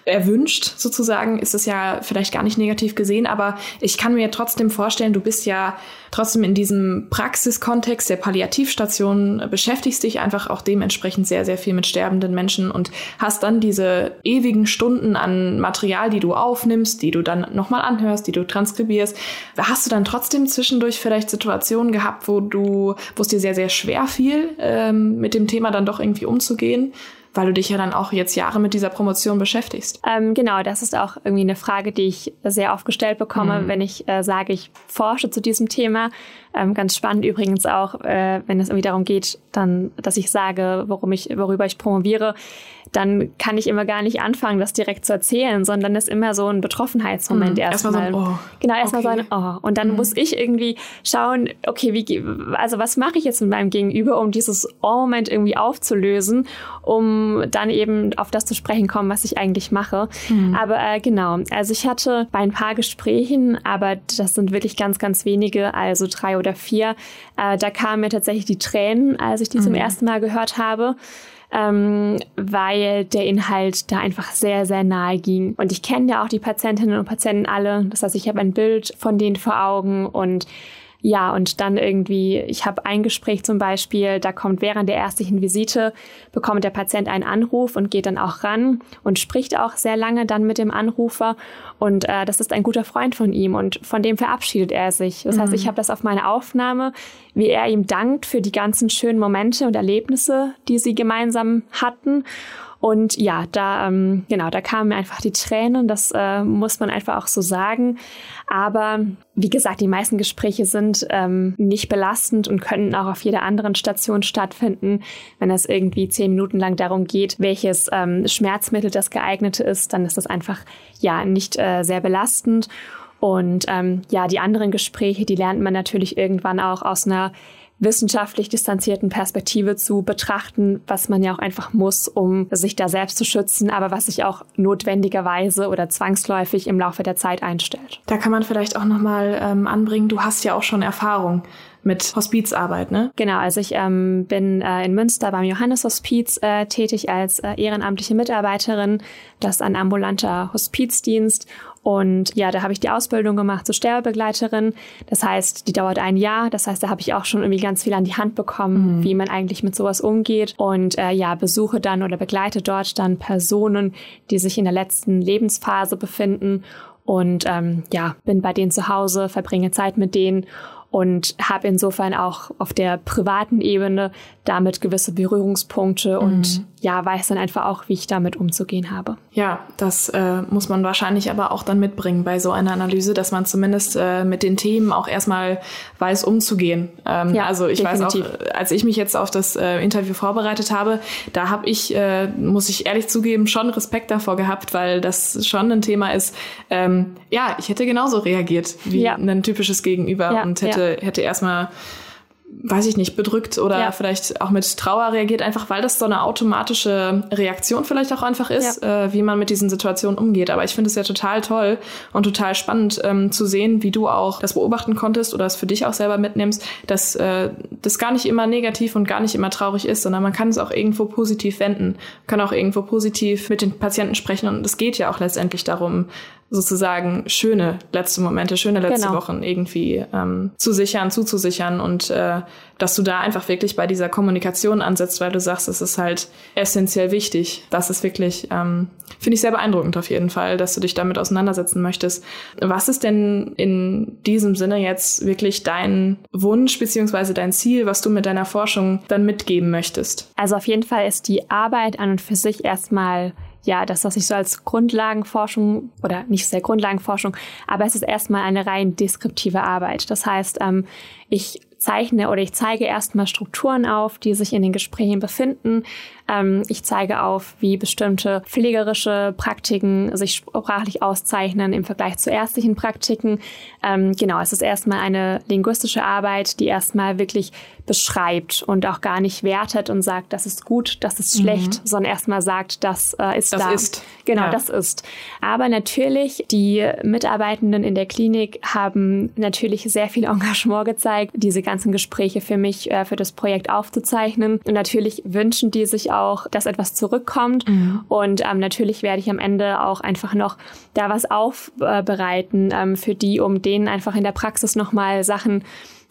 erwünscht, sozusagen, ist es ja vielleicht gar nicht negativ gesehen, aber ich kann mir trotzdem vorstellen, du bist ja trotzdem in diesem Praxiskontext der Palliativstation, äh, beschäftigst dich einfach auch dementsprechend sehr, sehr viel mit sterbenden Menschen und hast dann diese ewigen Stunden an Material, die du aufnimmst, die du dann nochmal anhörst, die du transkribierst. Hast du dann trotzdem zwischendurch vielleicht Situationen gehabt, wo du, wo es dir sehr, sehr schwer fiel, ähm, mit dem Thema dann doch irgendwie umzugehen? Weil du dich ja dann auch jetzt Jahre mit dieser Promotion beschäftigst. Ähm, genau, das ist auch irgendwie eine Frage, die ich sehr oft gestellt bekomme, mhm. wenn ich äh, sage, ich forsche zu diesem Thema. Ähm, ganz spannend übrigens auch, äh, wenn es irgendwie darum geht, dann, dass ich sage, worum ich, worüber ich promoviere dann kann ich immer gar nicht anfangen, das direkt zu erzählen, sondern ist immer so ein Betroffenheitsmoment mhm. erstmal. Erst so oh. Genau, erstmal okay. so ein Oh. Und dann mhm. muss ich irgendwie schauen, okay, wie, also was mache ich jetzt mit meinem Gegenüber, um dieses Oh-Moment irgendwie aufzulösen, um dann eben auf das zu sprechen kommen, was ich eigentlich mache. Mhm. Aber äh, genau, also ich hatte bei ein paar Gesprächen, aber das sind wirklich ganz, ganz wenige, also drei oder vier, äh, da kamen mir tatsächlich die Tränen, als ich die zum mhm. ersten Mal gehört habe ähm, weil der Inhalt da einfach sehr, sehr nahe ging. Und ich kenne ja auch die Patientinnen und Patienten alle. Das heißt, ich habe ein Bild von denen vor Augen und ja, und dann irgendwie, ich habe ein Gespräch zum Beispiel, da kommt während der ärztlichen Visite, bekommt der Patient einen Anruf und geht dann auch ran und spricht auch sehr lange dann mit dem Anrufer. Und äh, das ist ein guter Freund von ihm und von dem verabschiedet er sich. Das mhm. heißt, ich habe das auf meine Aufnahme, wie er ihm dankt für die ganzen schönen Momente und Erlebnisse, die sie gemeinsam hatten. Und ja, da, ähm, genau, da kamen mir einfach die Tränen, das äh, muss man einfach auch so sagen. Aber wie gesagt, die meisten Gespräche sind ähm, nicht belastend und können auch auf jeder anderen Station stattfinden. Wenn es irgendwie zehn Minuten lang darum geht, welches ähm, Schmerzmittel das geeignete ist, dann ist das einfach ja nicht äh, sehr belastend. Und ähm, ja, die anderen Gespräche, die lernt man natürlich irgendwann auch aus einer wissenschaftlich distanzierten Perspektive zu betrachten, was man ja auch einfach muss, um sich da selbst zu schützen, aber was sich auch notwendigerweise oder zwangsläufig im Laufe der Zeit einstellt. Da kann man vielleicht auch nochmal ähm, anbringen, du hast ja auch schon Erfahrung mit Hospizarbeit, ne? Genau, also ich ähm, bin äh, in Münster beim Johannes Hospiz äh, tätig als äh, ehrenamtliche Mitarbeiterin. Das ist ein ambulanter Hospizdienst und ja, da habe ich die Ausbildung gemacht zur Sterbebegleiterin. Das heißt, die dauert ein Jahr. Das heißt, da habe ich auch schon irgendwie ganz viel an die Hand bekommen, mhm. wie man eigentlich mit sowas umgeht. Und äh, ja, besuche dann oder begleite dort dann Personen, die sich in der letzten Lebensphase befinden. Und ähm, ja, bin bei denen zu Hause, verbringe Zeit mit denen und habe insofern auch auf der privaten Ebene damit gewisse Berührungspunkte mhm. und ja, weiß dann einfach auch, wie ich damit umzugehen habe. Ja, das äh, muss man wahrscheinlich aber auch dann mitbringen bei so einer Analyse, dass man zumindest äh, mit den Themen auch erstmal weiß, umzugehen. Ähm, ja, also ich definitiv. weiß auch, als ich mich jetzt auf das äh, Interview vorbereitet habe, da habe ich, äh, muss ich ehrlich zugeben, schon Respekt davor gehabt, weil das schon ein Thema ist. Ähm, ja, ich hätte genauso reagiert wie ja. ein typisches Gegenüber ja, und hätte hätte, erstmal weiß ich nicht, bedrückt oder ja. vielleicht auch mit Trauer reagiert, einfach weil das so eine automatische Reaktion vielleicht auch einfach ist, ja. äh, wie man mit diesen Situationen umgeht. Aber ich finde es ja total toll und total spannend ähm, zu sehen, wie du auch das beobachten konntest oder es für dich auch selber mitnimmst, dass äh, das gar nicht immer negativ und gar nicht immer traurig ist, sondern man kann es auch irgendwo positiv wenden, kann auch irgendwo positiv mit den Patienten sprechen und es geht ja auch letztendlich darum, sozusagen schöne letzte Momente, schöne letzte genau. Wochen irgendwie ähm, zu sichern, zuzusichern und äh, dass du da einfach wirklich bei dieser Kommunikation ansetzt, weil du sagst, es ist halt essentiell wichtig. Das ist wirklich, ähm, finde ich sehr beeindruckend auf jeden Fall, dass du dich damit auseinandersetzen möchtest. Was ist denn in diesem Sinne jetzt wirklich dein Wunsch beziehungsweise dein Ziel, was du mit deiner Forschung dann mitgeben möchtest? Also auf jeden Fall ist die Arbeit an und für sich erstmal ja, das, was ich so als Grundlagenforschung oder nicht sehr Grundlagenforschung, aber es ist erstmal eine rein deskriptive Arbeit. Das heißt, ähm, ich zeichne oder ich zeige erstmal Strukturen auf, die sich in den Gesprächen befinden. Ähm, ich zeige auf, wie bestimmte pflegerische Praktiken sich sprachlich auszeichnen im Vergleich zu ärztlichen Praktiken. Ähm, genau, es ist erstmal eine linguistische Arbeit, die erstmal wirklich beschreibt und auch gar nicht wertet und sagt, das ist gut, das ist schlecht, mhm. sondern erstmal sagt, das äh, ist das da. Ist. Genau, ja. das ist. Aber natürlich, die Mitarbeitenden in der Klinik haben natürlich sehr viel Engagement gezeigt, diese ganzen Gespräche für mich, äh, für das Projekt aufzuzeichnen. Und natürlich wünschen die sich auch, dass etwas zurückkommt. Mhm. Und ähm, natürlich werde ich am Ende auch einfach noch da was aufbereiten ähm, für die, um denen einfach in der Praxis nochmal Sachen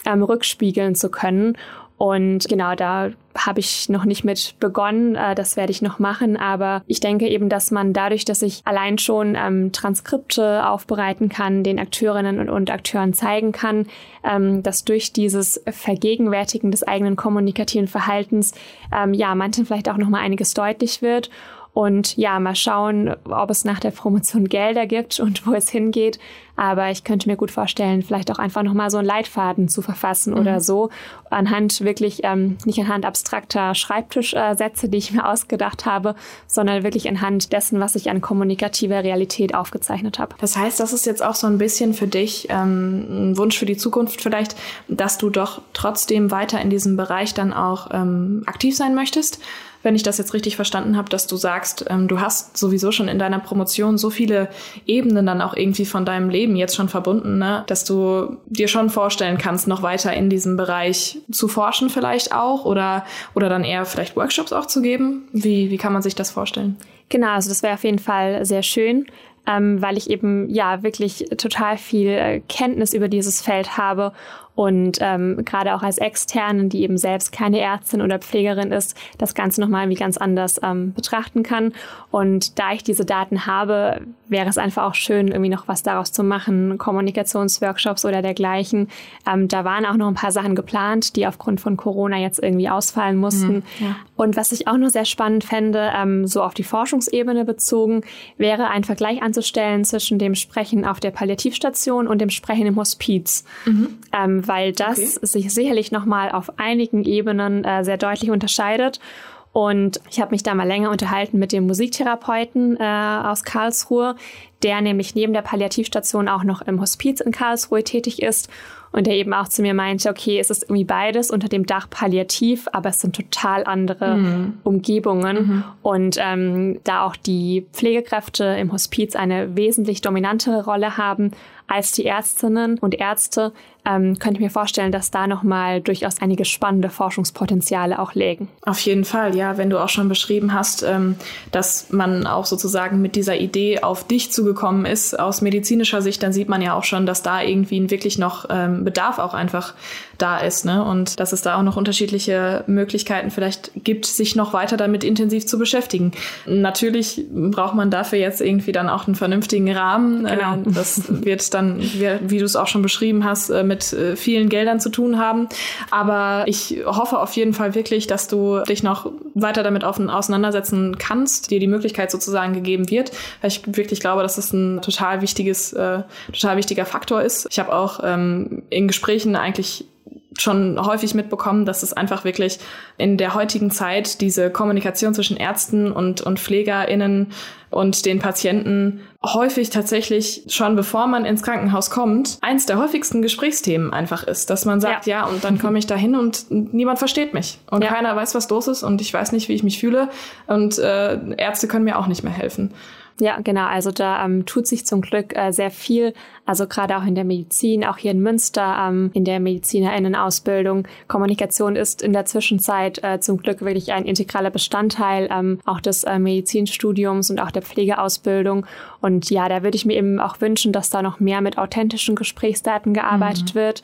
ähm, rückspiegeln zu können. Und genau, da habe ich noch nicht mit begonnen. Äh, das werde ich noch machen. Aber ich denke eben, dass man dadurch, dass ich allein schon ähm, Transkripte aufbereiten kann, den Akteurinnen und, und Akteuren zeigen kann, ähm, dass durch dieses Vergegenwärtigen des eigenen kommunikativen Verhaltens ähm, ja manchen vielleicht auch noch mal einiges deutlich wird. Und ja, mal schauen, ob es nach der Promotion Gelder gibt und wo es hingeht. Aber ich könnte mir gut vorstellen, vielleicht auch einfach nochmal so einen Leitfaden zu verfassen mhm. oder so. Anhand wirklich, ähm, nicht anhand abstrakter Schreibtischsätze, die ich mir ausgedacht habe, sondern wirklich anhand dessen, was ich an kommunikativer Realität aufgezeichnet habe. Das heißt, das ist jetzt auch so ein bisschen für dich ähm, ein Wunsch für die Zukunft vielleicht, dass du doch trotzdem weiter in diesem Bereich dann auch ähm, aktiv sein möchtest wenn ich das jetzt richtig verstanden habe, dass du sagst, ähm, du hast sowieso schon in deiner Promotion so viele Ebenen dann auch irgendwie von deinem Leben jetzt schon verbunden, ne? dass du dir schon vorstellen kannst, noch weiter in diesem Bereich zu forschen vielleicht auch oder, oder dann eher vielleicht Workshops auch zu geben. Wie, wie kann man sich das vorstellen? Genau, also das wäre auf jeden Fall sehr schön. Ähm, weil ich eben ja wirklich total viel äh, Kenntnis über dieses Feld habe und ähm, gerade auch als Externen, die eben selbst keine Ärztin oder Pflegerin ist, das Ganze nochmal irgendwie ganz anders ähm, betrachten kann. Und da ich diese Daten habe, wäre es einfach auch schön, irgendwie noch was daraus zu machen, Kommunikationsworkshops oder dergleichen. Ähm, da waren auch noch ein paar Sachen geplant, die aufgrund von Corona jetzt irgendwie ausfallen mussten. Mhm, ja. Und was ich auch noch sehr spannend fände, ähm, so auf die Forschungsebene bezogen, wäre ein Vergleich anzustellen zwischen dem Sprechen auf der Palliativstation und dem Sprechen im Hospiz. Mhm. Ähm, weil das okay. sich sicherlich nochmal auf einigen Ebenen äh, sehr deutlich unterscheidet. Und ich habe mich da mal länger unterhalten mit dem Musiktherapeuten äh, aus Karlsruhe, der nämlich neben der Palliativstation auch noch im Hospiz in Karlsruhe tätig ist und der eben auch zu mir meinte, okay, es ist irgendwie beides unter dem Dach Palliativ, aber es sind total andere mhm. Umgebungen mhm. und ähm, da auch die Pflegekräfte im Hospiz eine wesentlich dominantere Rolle haben als die Ärztinnen und Ärzte, ähm, könnte ich mir vorstellen, dass da nochmal durchaus einige spannende Forschungspotenziale auch liegen. Auf jeden Fall, ja, wenn du auch schon beschrieben hast, ähm, dass man auch sozusagen mit dieser Idee auf dich zugekommen ist aus medizinischer Sicht, dann sieht man ja auch schon, dass da irgendwie wirklich noch ähm, Bedarf auch einfach da ist, ne? Und dass es da auch noch unterschiedliche Möglichkeiten vielleicht gibt, sich noch weiter damit intensiv zu beschäftigen. Natürlich braucht man dafür jetzt irgendwie dann auch einen vernünftigen Rahmen. Genau. Äh, das wird dann, wie, du es auch schon beschrieben hast, äh, mit äh, vielen Geldern zu tun haben. Aber ich hoffe auf jeden Fall wirklich, dass du dich noch weiter damit auseinandersetzen kannst, dir die Möglichkeit sozusagen gegeben wird. Weil ich wirklich glaube, dass es ein total wichtiges, äh, total wichtiger Faktor ist. Ich habe auch ähm, in Gesprächen eigentlich schon häufig mitbekommen, dass es einfach wirklich in der heutigen Zeit diese Kommunikation zwischen Ärzten und, und PflegerInnen und den Patienten häufig tatsächlich schon bevor man ins Krankenhaus kommt, eins der häufigsten Gesprächsthemen einfach ist, dass man sagt, ja, ja und dann komme ich da hin und niemand versteht mich und ja. keiner weiß, was los ist und ich weiß nicht, wie ich mich fühle und äh, Ärzte können mir auch nicht mehr helfen. Ja, genau. Also da ähm, tut sich zum Glück äh, sehr viel. Also gerade auch in der Medizin, auch hier in Münster ähm, in der Medizinerinnenausbildung. Kommunikation ist in der Zwischenzeit äh, zum Glück wirklich ein integraler Bestandteil ähm, auch des äh, Medizinstudiums und auch der Pflegeausbildung. Und ja, da würde ich mir eben auch wünschen, dass da noch mehr mit authentischen Gesprächsdaten gearbeitet mhm. wird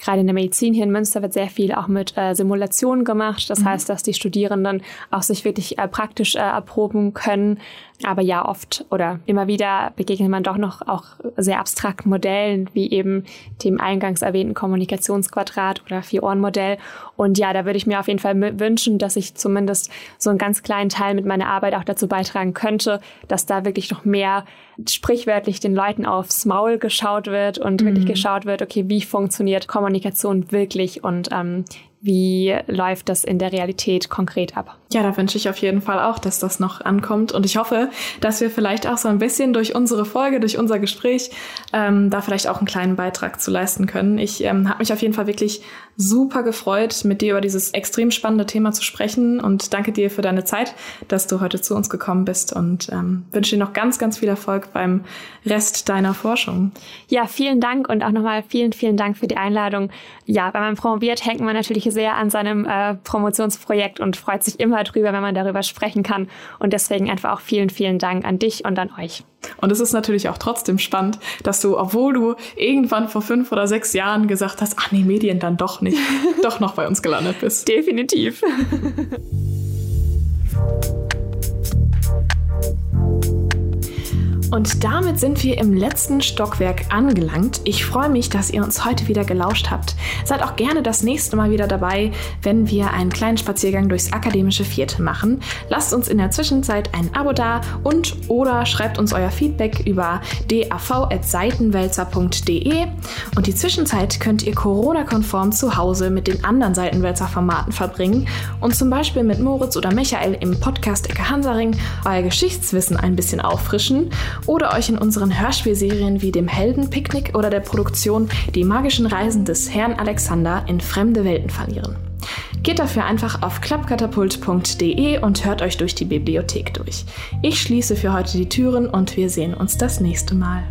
gerade in der Medizin hier in Münster wird sehr viel auch mit äh, Simulationen gemacht. Das mhm. heißt, dass die Studierenden auch sich wirklich äh, praktisch äh, erproben können, aber ja, oft oder immer wieder begegnet man doch noch auch sehr abstrakten Modellen, wie eben dem eingangs erwähnten Kommunikationsquadrat oder Vier-Ohren-Modell. Und ja, da würde ich mir auf jeden Fall wünschen, dass ich zumindest so einen ganz kleinen Teil mit meiner Arbeit auch dazu beitragen könnte, dass da wirklich noch mehr sprichwörtlich den Leuten aufs Maul geschaut wird und mhm. wirklich geschaut wird, okay, wie funktioniert Kommunikation wirklich und ähm, wie läuft das in der Realität konkret ab? Ja, da wünsche ich auf jeden Fall auch, dass das noch ankommt. Und ich hoffe, dass wir vielleicht auch so ein bisschen durch unsere Folge, durch unser Gespräch, ähm, da vielleicht auch einen kleinen Beitrag zu leisten können. Ich ähm, habe mich auf jeden Fall wirklich super gefreut, mit dir über dieses extrem spannende Thema zu sprechen. Und danke dir für deine Zeit, dass du heute zu uns gekommen bist. Und ähm, wünsche dir noch ganz, ganz viel Erfolg beim Rest deiner Forschung. Ja, vielen Dank und auch nochmal vielen, vielen Dank für die Einladung. Ja, wenn man promoviert, hängt man natürlich sehr an seinem äh, Promotionsprojekt und freut sich immer drüber, wenn man darüber sprechen kann. Und deswegen einfach auch vielen, vielen Dank an dich und an euch. Und es ist natürlich auch trotzdem spannend, dass du, obwohl du irgendwann vor fünf oder sechs Jahren gesagt hast, ach nee, Medien dann doch nicht, doch noch bei uns gelandet bist. Definitiv. Und damit sind wir im letzten Stockwerk angelangt. Ich freue mich, dass ihr uns heute wieder gelauscht habt. Seid auch gerne das nächste Mal wieder dabei, wenn wir einen kleinen Spaziergang durchs akademische Vierte machen. Lasst uns in der Zwischenzeit ein Abo da und oder schreibt uns euer Feedback über dav.seitenwälzer.de. Und die Zwischenzeit könnt ihr Corona-konform zu Hause mit den anderen Seitenwälzer-Formaten verbringen und zum Beispiel mit Moritz oder Michael im Podcast Ecke Hansaring euer Geschichtswissen ein bisschen auffrischen oder euch in unseren Hörspielserien wie dem Heldenpicknick oder der Produktion Die magischen Reisen des Herrn Alexander in fremde Welten verlieren. Geht dafür einfach auf klappkatapult.de und hört euch durch die Bibliothek durch. Ich schließe für heute die Türen und wir sehen uns das nächste Mal.